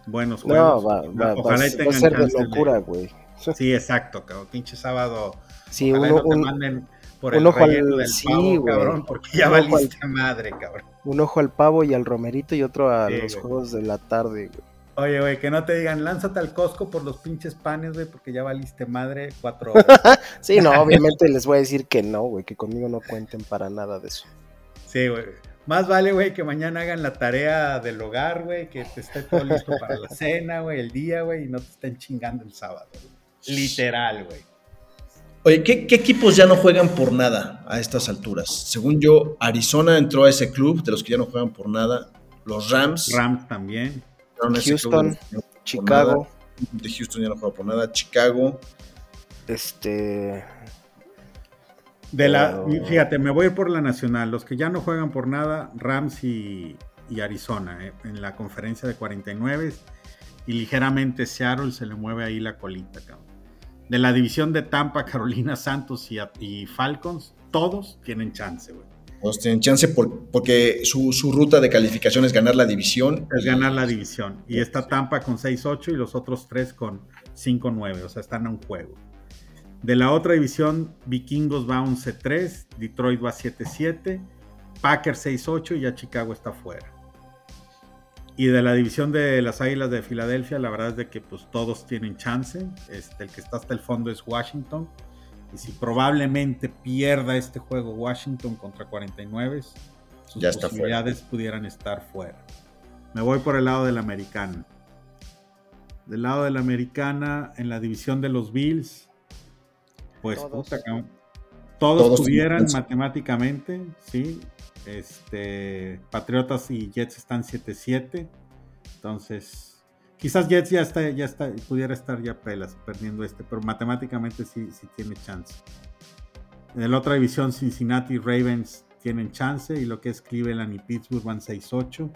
Speaker 3: buenos juegos.
Speaker 2: No, va, va, Ojalá va, a ser de locura, güey.
Speaker 3: Sí, exacto, cabrón. Pinche sábado.
Speaker 2: Sí, uno,
Speaker 3: te manden por el ojo al, del sí, pavo, cabrón, porque ya valiste madre, cabrón.
Speaker 2: Un ojo al pavo y al romerito y otro a los juegos de la tarde, güey.
Speaker 3: Oye, güey, que no te digan, lánzate al Costco por los pinches panes, güey, porque ya valiste madre cuatro horas.
Speaker 2: sí, no, obviamente les voy a decir que no, güey, que conmigo no cuenten para nada de eso.
Speaker 3: Sí, güey. Más vale, güey, que mañana hagan la tarea del hogar, güey, que te esté todo listo para la cena, güey, el día, güey, y no te estén chingando el sábado. Literal, güey.
Speaker 1: Oye, ¿qué, equipos ya no juegan por nada a estas alturas? Según yo, Arizona entró a ese club de los que ya no juegan por nada. Los Rams.
Speaker 3: Rams también.
Speaker 2: Houston, Chicago.
Speaker 1: De Houston ya no juega por nada. Chicago.
Speaker 2: Este.
Speaker 3: De la, fíjate, me voy por la nacional. Los que ya no juegan por nada, Rams y, Arizona, eh, en la conferencia de 49. Y ligeramente Seattle se le mueve ahí la colita, cabrón de la división de Tampa, Carolina Santos y, Falcons, todos tienen chance, güey.
Speaker 1: Tienen chance porque su, ruta de calificación es ganar la división.
Speaker 3: Es ganar la división. Y está Tampa con 6-8 y los otros tres con 5-9. O sea, están a un juego. De la otra división, Vikingos va 11-3, Detroit va 7-7, Packers 6-8 y ya Chicago está fuera. Y de la división de las Águilas de Filadelfia, la verdad es de que pues todos tienen chance. Este, el que está hasta el fondo es Washington. Y si probablemente pierda este juego Washington contra 49, sus posibilidades pudieran estar fuera. Me voy por el lado de la americana. Del lado de la americana, en la división de los Bills, pues todos, todos, pudieran matemáticamente, sí. Este, Patriotas y Jets están 7-7. Entonces, quizás Jets ya está, ya está, pudiera estar ya pelas perdiendo este, pero matemáticamente sí, sí tiene chance. En la otra división, Cincinnati y Ravens tienen chance y lo que es Cleveland y Pittsburgh van 6-8.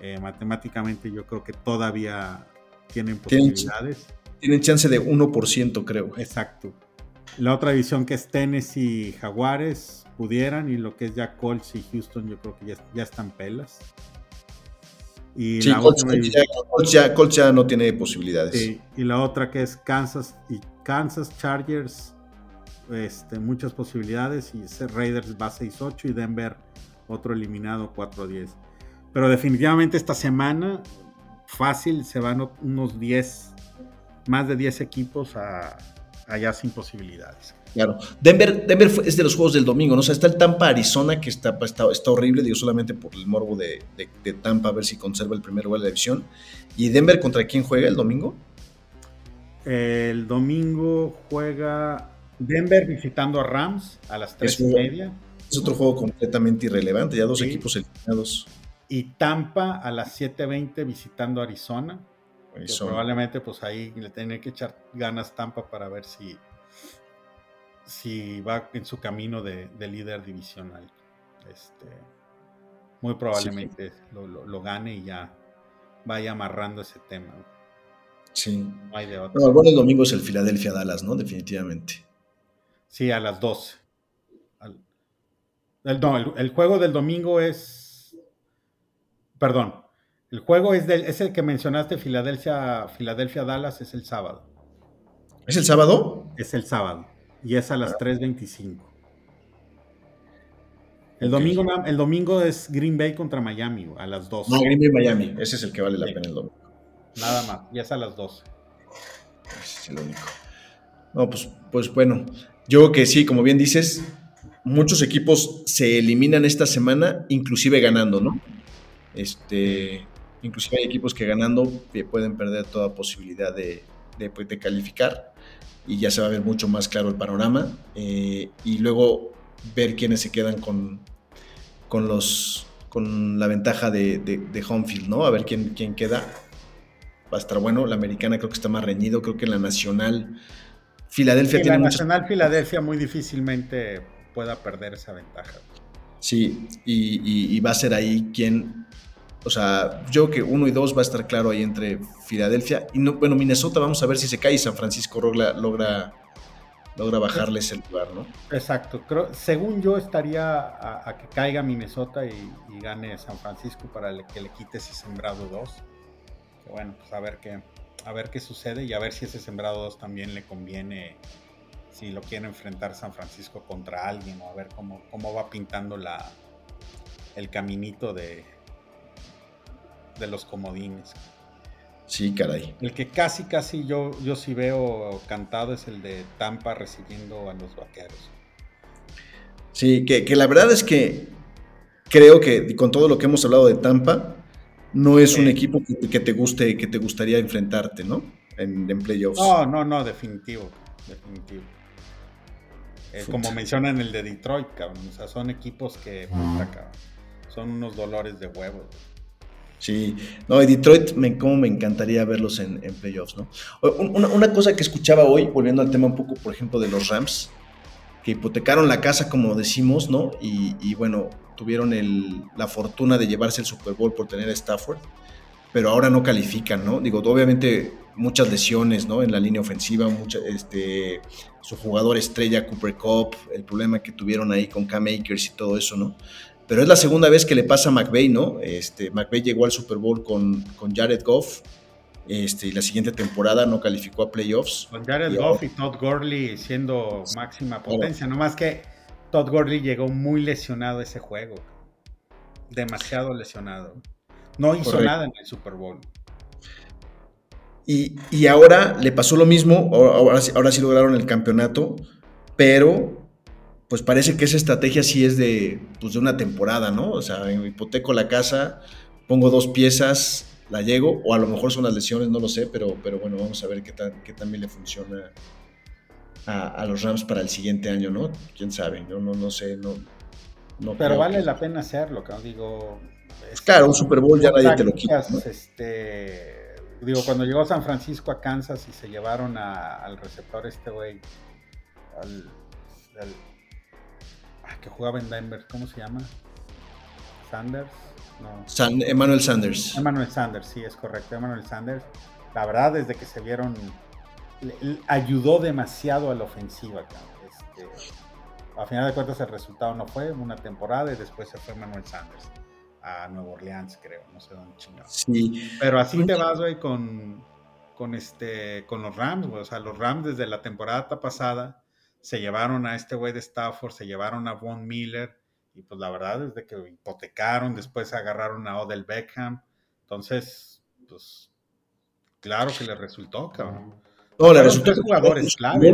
Speaker 3: Eh, matemáticamente yo creo que todavía tienen posibilidades.
Speaker 1: Tienen, chance de 1%, creo.
Speaker 3: Exacto. La otra división que es Tennessee y Jaguares pudieran y lo que es ya Colts y Houston yo creo que ya, ya están pelas.
Speaker 1: Y la Colts, ya, Colts, ya, no tiene posibilidades.
Speaker 3: y la otra que es Kansas y Kansas Chargers, este, muchas posibilidades y Raiders va 6-8 y Denver otro eliminado 4-10. Pero definitivamente esta semana fácil se van unos 10, más de 10 equipos a, allá sin posibilidades.
Speaker 1: Claro. Denver, Denver es de los juegos del domingo, ¿no? O sea, está el Tampa Arizona, que está, está, está horrible, digo, solamente por el morbo de, Tampa, a ver si conserva el primer lugar de la división. ¿Y Denver contra quién juega el domingo?
Speaker 3: El domingo juega Denver visitando a Rams a las tres y media.
Speaker 1: Es otro juego completamente irrelevante, ya dos equipos eliminados.
Speaker 3: Y Tampa a las 7.20 visitando a Arizona. probablemente pues ahí le tiene que echar ganas Tampa para ver si, si va en su camino de, líder divisional. Este, muy probablemente lo, gane y ya vaya amarrando ese tema.
Speaker 1: Sí. No hay de otro. el bueno domingo es el Philadelphia Dallas, ¿no? Definitivamente.
Speaker 3: Sí, a las 12. el, no, el, juego del domingo es. Perdón. El juego es, del, es el que mencionaste, Filadelfia, Filadelfia Dallas, es el sábado.
Speaker 1: ¿Es el sábado?
Speaker 3: Es el sábado. Y es a las 3.25. El, domingo, el domingo es Green Bay contra Miami, a las 12.
Speaker 1: No, Green Bay Miami. Ese es el que vale la pena el domingo.
Speaker 3: Nada más, ya es a las 12.
Speaker 1: es el único. No, pues, pues bueno, yo creo que sí, como bien dices, muchos equipos se eliminan esta semana, inclusive ganando, ¿no? Este, inclusive hay equipos que ganando pueden perder toda posibilidad de, de, pues, calificar y ya se va a ver mucho más claro el panorama eh, y luego ver quiénes se quedan con, con los con la ventaja de, de, de home field, ¿no? A ver quién, quién queda va a estar bueno. La americana creo que está más reñido. Creo que la nacional, Filadelfia
Speaker 3: tiene. La nacional, Filadelfia muy difícilmente pueda perder esa ventaja.
Speaker 1: Sí, y, va a ser ahí quien. O sea, yo creo que uno y dos va a estar claro ahí entre Filadelfia y no, bueno, Minnesota, vamos a ver si se cae y San Francisco logra, logra, logra bajarles el lugar, ¿no?
Speaker 3: Exacto, creo, según yo estaría a, que caiga Minnesota y, gane San Francisco para que le quite ese sembrado dos bueno, pues a ver qué, a ver qué sucede y a ver si ese sembrado 2 también le conviene si lo quiere enfrentar San Francisco contra alguien o a ver cómo, cómo va pintando la, el caminito de, de los comodines.
Speaker 1: Sí, caray.
Speaker 3: El que casi, casi yo, yo sí veo cantado es el de Tampa recibiendo a los vaqueros.
Speaker 1: Sí, que, que la verdad es que creo que con todo lo que hemos hablado de Tampa, no es un equipo que, te guste, que te gustaría enfrentarte, ¿no? En, playoffs.
Speaker 3: No, no, no, definitivo, definitivo. Eh, como mencionan el de Detroit, cabrón. O sea, son equipos que, son unos dolores de huevo.
Speaker 1: Sí, no, y Detroit, me, como me encantaría verlos en, playoffs, ¿no? Una, cosa que escuchaba hoy, volviendo al tema un poco, por ejemplo, de los Rams, que hipotecaron la casa, como decimos, ¿no? y bueno, tuvieron la fortuna de llevarse el Super Bowl por tener a Stafford, pero ahora no califican, ¿no? Digo, obviamente muchas lesiones, ¿no? En la línea ofensiva, mucha, este, su jugador estrella Cooper Cup, el problema que tuvieron ahí con Cam Akers y todo eso, ¿no? Pero es la segunda vez que le pasa a McVay, ¿no? Este, McVay llegó al Super Bowl con, con Jared Goff, este, y la siguiente temporada no calificó a playoffs.
Speaker 3: Con Jared Goff y Todd Gurley siendo máxima potencia, no más que Todd Gurley llegó muy lesionado a ese juego. Demasiado lesionado. No hizo nada en el Super Bowl.
Speaker 1: Y, ahora le pasó lo mismo, ahora, ahora, sí lograron el campeonato, pero pues parece que esa estrategia sí es de, pues de una temporada, ¿no? O sea, hipoteco la casa, pongo dos piezas, la llego, o a lo mejor son las lesiones, no lo sé, pero, pero bueno, vamos a ver qué, tan, qué también le funciona a, los Rams para el siguiente año, ¿no? Quién sabe, yo no, no sé, no.
Speaker 3: no Pero vale la pena hacerlo, que digo.
Speaker 1: claro, un Super Bowl ya nadie te lo quita.
Speaker 3: Este, digo, cuando llegó San Francisco a Kansas y se llevaron al receptor este güey, al, que jugaba en Denver, ¿cómo se llama? Sanders. No.
Speaker 1: San, Emmanuel Sanders.
Speaker 3: Emmanuel Sanders, sí, es correcto. Emmanuel Sanders. La verdad, desde que se vieron ayudó demasiado a la ofensiva. Este, a final de cuentas el resultado no fue una temporada y después se fue Manuel Sanders a Nueva Orleans, creo, no sé dónde chingados.
Speaker 1: Sí.
Speaker 3: Pero así te vas, güey, con, con, este, con los Rams, O sea, los Rams desde la temporada pasada se llevaron a este güey de Stafford, se llevaron a Von Miller y pues la verdad desde que hipotecaron, después agarraron a Odell Beckham. Entonces, pues claro que le resultó, cabrón.
Speaker 1: No, la resulta jugadores clave.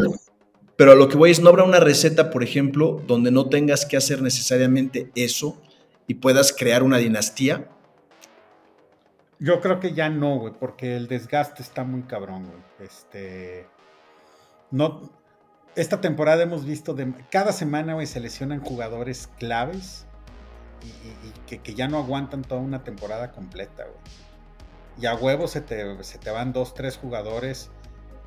Speaker 1: Pero a lo que voy es, no habrá una receta, por ejemplo, donde no tengas que hacer necesariamente eso y puedas crear una dinastía.
Speaker 3: Yo creo que ya no, güey, porque el desgaste está muy cabrón, güey. Este. No. Esta temporada hemos visto de. Cada semana, güey, se lesionan jugadores claves y, que, ya no aguantan toda una temporada completa, güey. Y a huevo se te, se te van dos, tres jugadores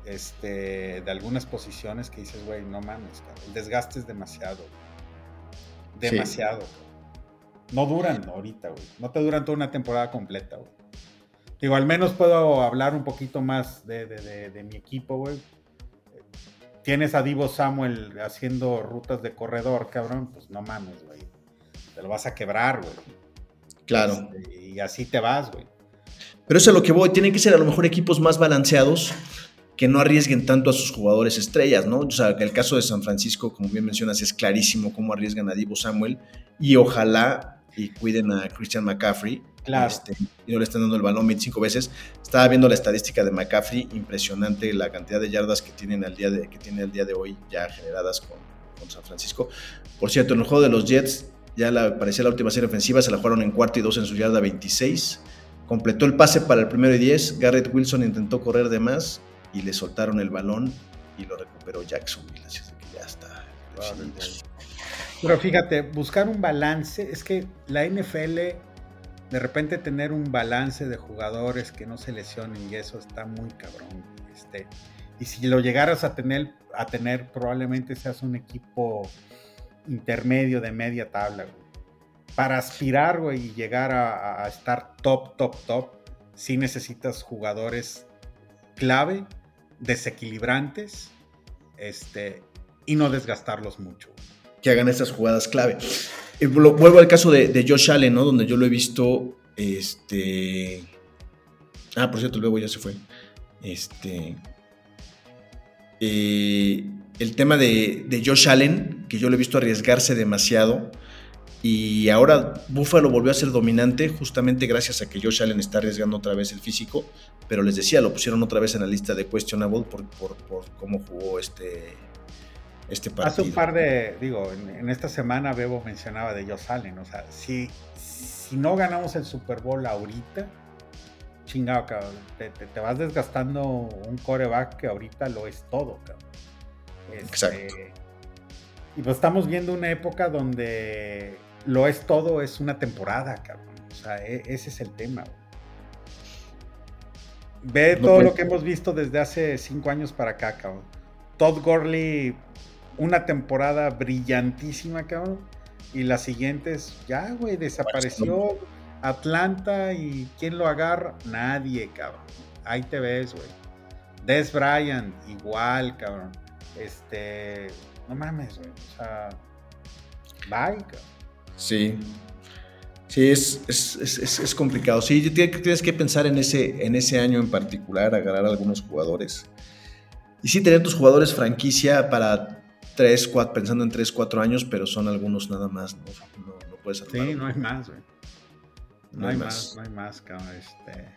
Speaker 3: este, de algunas posiciones que dices, güey, no mames, el desgaste es demasiado. Demasiado. No duran ahorita, güey. No te duran toda una temporada completa, güey. Digo, al menos puedo hablar un poquito más de, mi equipo, güey. Tienes a Divo Samuel haciendo rutas de corredor, cabrón. Pues no mames, güey. Te lo vas a quebrar, güey.
Speaker 1: Claro.
Speaker 3: Este, y así te vas, güey.
Speaker 1: Pero eso es lo que voy. Tienen que ser a lo mejor equipos más balanceados que no arriesguen tanto a sus jugadores estrellas, ¿no? O sea, el caso de San Francisco, como bien mencionas, es clarísimo cómo arriesgan a Divo Samuel y ojalá y cuiden a Christian McCaffrey
Speaker 3: Claro.
Speaker 1: Este, y no le están dando el balón 25 veces. Estaba viendo la estadística de McCaffrey, impresionante la cantidad de yardas que, tienen al día de, que tiene al día de hoy ya generadas con, con San Francisco. Por cierto, en el juego de los Jets, ya la, parecía la última serie ofensiva, se la jugaron en cuarto y dos en su yarda 26. Completó el pase para el primero y 10. Garrett Wilson intentó correr de más y le soltaron el balón y lo recuperó Jacksonville. Así que ya está.
Speaker 3: Pero fíjate, buscar un balance, es que la NFL de repente tener un balance de jugadores que no se lesionen y eso está muy cabrón. Este, y si lo llegaras a tener, a tener probablemente seas un equipo intermedio de media tabla. Para aspirar güey, y llegar a, estar top, top, top, sí necesitas jugadores clave, desequilibrantes, este, y no desgastarlos mucho.
Speaker 1: Que hagan esas jugadas clave. Eh, vuelvo al caso de, Josh Allen, ¿no? Donde yo lo he visto. Este. Ah, por cierto, luego ya se fue. Este. Eh, el tema de, Josh Allen, que yo lo he visto arriesgarse demasiado. Y ahora Buffalo volvió a ser dominante justamente gracias a que Josh Allen está arriesgando otra vez el físico. Pero les decía, lo pusieron otra vez en la lista de questionable por, por, por cómo jugó este, este
Speaker 3: Hace un par de, digo, en, esta semana Bebo mencionaba de Josh Allen, o sea, si, si no ganamos el Super Bowl ahorita, chingado, cabrón, te, vas desgastando un coreback que ahorita lo es todo, cabrón.
Speaker 1: Exacto.
Speaker 3: Este, y pues estamos viendo una época donde lo es todo, es una temporada, cabrón. O sea, e, ese es el tema. Ve todo lo que hemos visto desde hace cinco años para acá, cabrón. Todd Gurley una temporada brillantísima, cabrón. Y las siguientes, ya, güey, desapareció Atlanta y ¿quién lo agarra? Nadie, cabrón. Ahí te ves, güey. Des Bryant, igual, cabrón. Este, no mames, güey. O sea, bye, cabrón.
Speaker 1: Sí. Sí, es, es, complicado. Sí, tienes que pensar en ese, en ese año en particular, agarrar a algunos jugadores. Y sí, tener tus jugadores franquicia para 3, 4, pensando en 3, 4 años, pero son algunos nada más, no, no, puedes
Speaker 3: Sí, no hay más, güey. No, hay más. no hay más, cabrón. Este...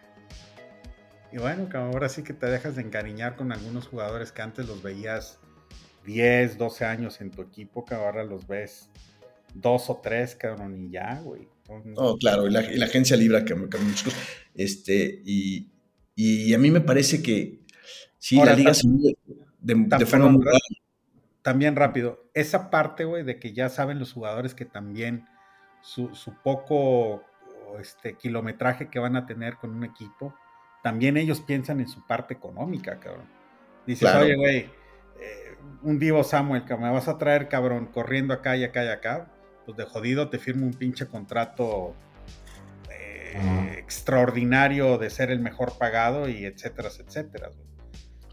Speaker 3: Y bueno, cabrón, ahora sí que te dejas de encariñar con algunos jugadores que antes los veías 10, 12 años en tu equipo, que ahora los ves dos o tres, cabrón, y ya, güey.
Speaker 1: Oh, claro, y la, y la agencia Libra que me muchas Este, y, y, a mí me parece que sí, la liga se de, de forma muy
Speaker 3: también rápido, esa parte, güey, de que ya saben los jugadores que también su, poco este, kilometraje que van a tener con un equipo, también ellos piensan en su parte económica, cabrón. Dices, oye, güey, eh, un Divo Samuel que me vas a traer, cabrón, corriendo acá y acá y acá, pues de jodido te firmo un pinche contrato eh, extraordinario de ser el mejor pagado y etcétera, etcétera. Güey.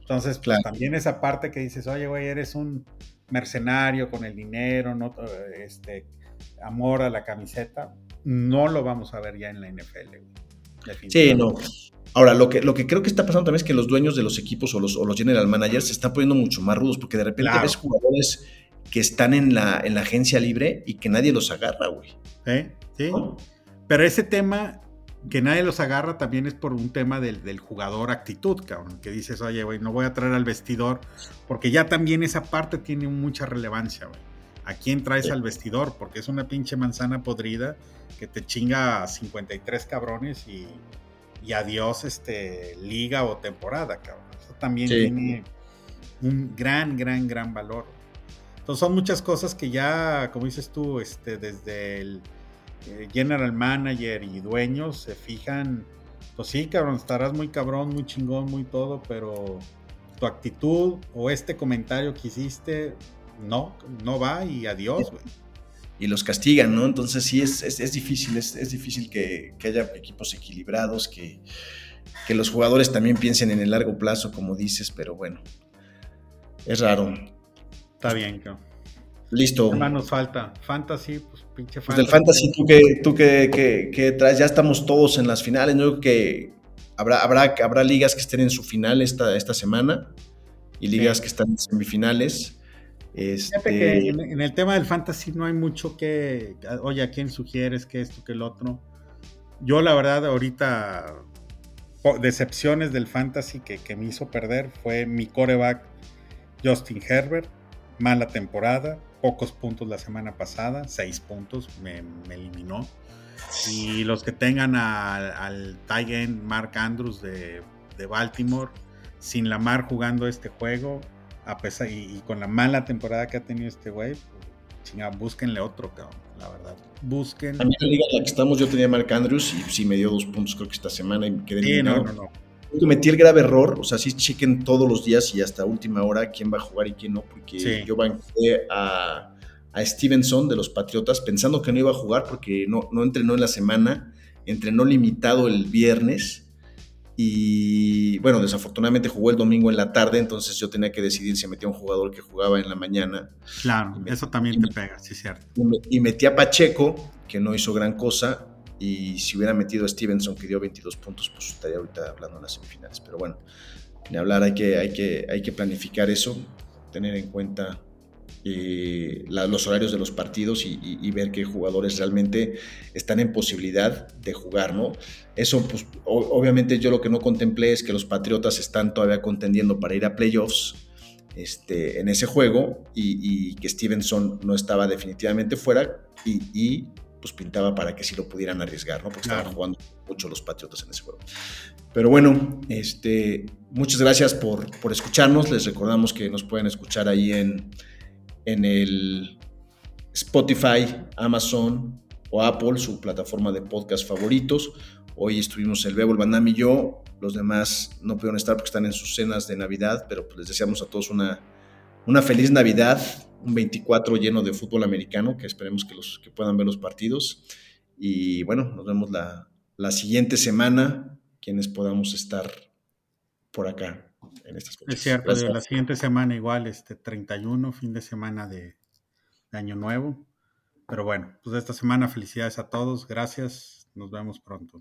Speaker 3: Entonces, pues, también esa parte que dices, oye, güey, eres un mercenario con el dinero, no, este, amor a la camiseta, no lo vamos a ver ya en la NFL.
Speaker 1: Sí, no. Ahora, lo que, lo que creo que está pasando también es que los dueños de los equipos o los, o los general managers se están poniendo mucho más rudos porque de repente ves jugadores que están en la, en la agencia libre y que nadie los agarra, güey.
Speaker 3: ¿Eh? Sí. Pero ese tema que nadie los agarra también es por un tema del, jugador actitud, cabrón. Que dices, oye, güey, no voy a traer al vestidor, porque ya también esa parte tiene mucha relevancia, güey. ¿A quién traes al vestidor? Porque es una pinche manzana podrida que te chinga a 53 cabrones y, y adiós este, liga o temporada, cabrón. Eso también tiene un gran, gran, gran valor. Entonces son muchas cosas que ya, como dices tú, este, desde el eh, general manager y dueños se fijan, pues sí, cabrón, estarás muy cabrón, muy chingón, muy todo, pero tu actitud o este comentario que hiciste, no, no va y adiós, güey.
Speaker 1: Y los castigan, ¿no? Entonces sí, es, es, difícil, es, es difícil que, que, haya equipos equilibrados, que, que los jugadores también piensen en el largo plazo, como dices, pero bueno, es raro.
Speaker 3: Está bien, cabrón.
Speaker 1: Listo.
Speaker 3: ¿Qué más nos falta? Fantasy, pues pinche
Speaker 1: fantasy. Pues del fantasy, tú que, tú que, que, traes, ya estamos todos en las finales, ¿no? que habrá, habrá, habrá ligas que estén en su final esta, esta semana y ligas que están en semifinales.
Speaker 3: Este... Fíjate que en, el tema del fantasy no hay mucho que, oye, ¿a quién sugieres que esto, que el otro? Yo la verdad ahorita, decepciones del fantasy que, que me hizo perder fue mi coreback Justin Herbert, mala temporada, pocos puntos la semana pasada, seis puntos, me, eliminó. Y los que tengan al tight end Mark Andrews de, Baltimore, sin la mar jugando este juego, a pesar y, con la mala temporada que ha tenido este güey, chinga, búsquenle otro, cabrón, la verdad. Busquen.
Speaker 1: A mí la liga en la que estamos, yo tenía a Mark Andrews y sí me dio dos puntos, creo que esta semana y me quedé
Speaker 3: sí, no, no, no
Speaker 1: cometí el grave error, o sea, sí chequen todos los días y hasta última hora quién va a jugar y quién no, porque yo banqué a, a, Stevenson de los Patriotas pensando que no iba a jugar porque no, no entrenó en la semana, entrenó limitado el viernes y bueno, desafortunadamente jugó el domingo en la tarde, entonces yo tenía que decidir si metía un jugador que jugaba en la mañana.
Speaker 3: Claro, eso también te pega, sí, cierto.
Speaker 1: Y metí a Pacheco, que no hizo gran cosa, y si hubiera metido a Stevenson, que dio 22 puntos, pues estaría ahorita hablando en las semifinales. Pero bueno, ni hablar, hay que, hay que, hay que planificar eso, tener en cuenta eh, los horarios de los partidos y, ver qué jugadores realmente están en posibilidad de jugar, ¿no? Eso, pues, obviamente yo lo que no contemplé es que los Patriotas están todavía contendiendo para ir a playoffs este, en ese juego y, que Stevenson no estaba definitivamente fuera y pues pintaba para que sí lo pudieran arriesgar, ¿no? Porque estaban jugando mucho los Patriotas en ese juego. Pero bueno, este, muchas gracias por, por escucharnos. Les recordamos que nos pueden escuchar ahí en, en el Spotify, Amazon o Apple, su plataforma de podcast favoritos. Hoy estuvimos el Bebo, el Bandam y yo. Los demás no pudieron estar porque están en sus cenas de Navidad, pero pues les deseamos a todos una, una feliz Navidad un 24 lleno de fútbol americano, que esperemos que, los, que puedan ver los partidos. Y bueno, nos vemos la, la siguiente semana, quienes podamos estar por acá en estas
Speaker 3: cosas. Es cierto, la siguiente semana igual, este 31, fin de semana de, de Año Nuevo. Pero bueno, pues esta semana felicidades a todos, gracias, nos vemos pronto.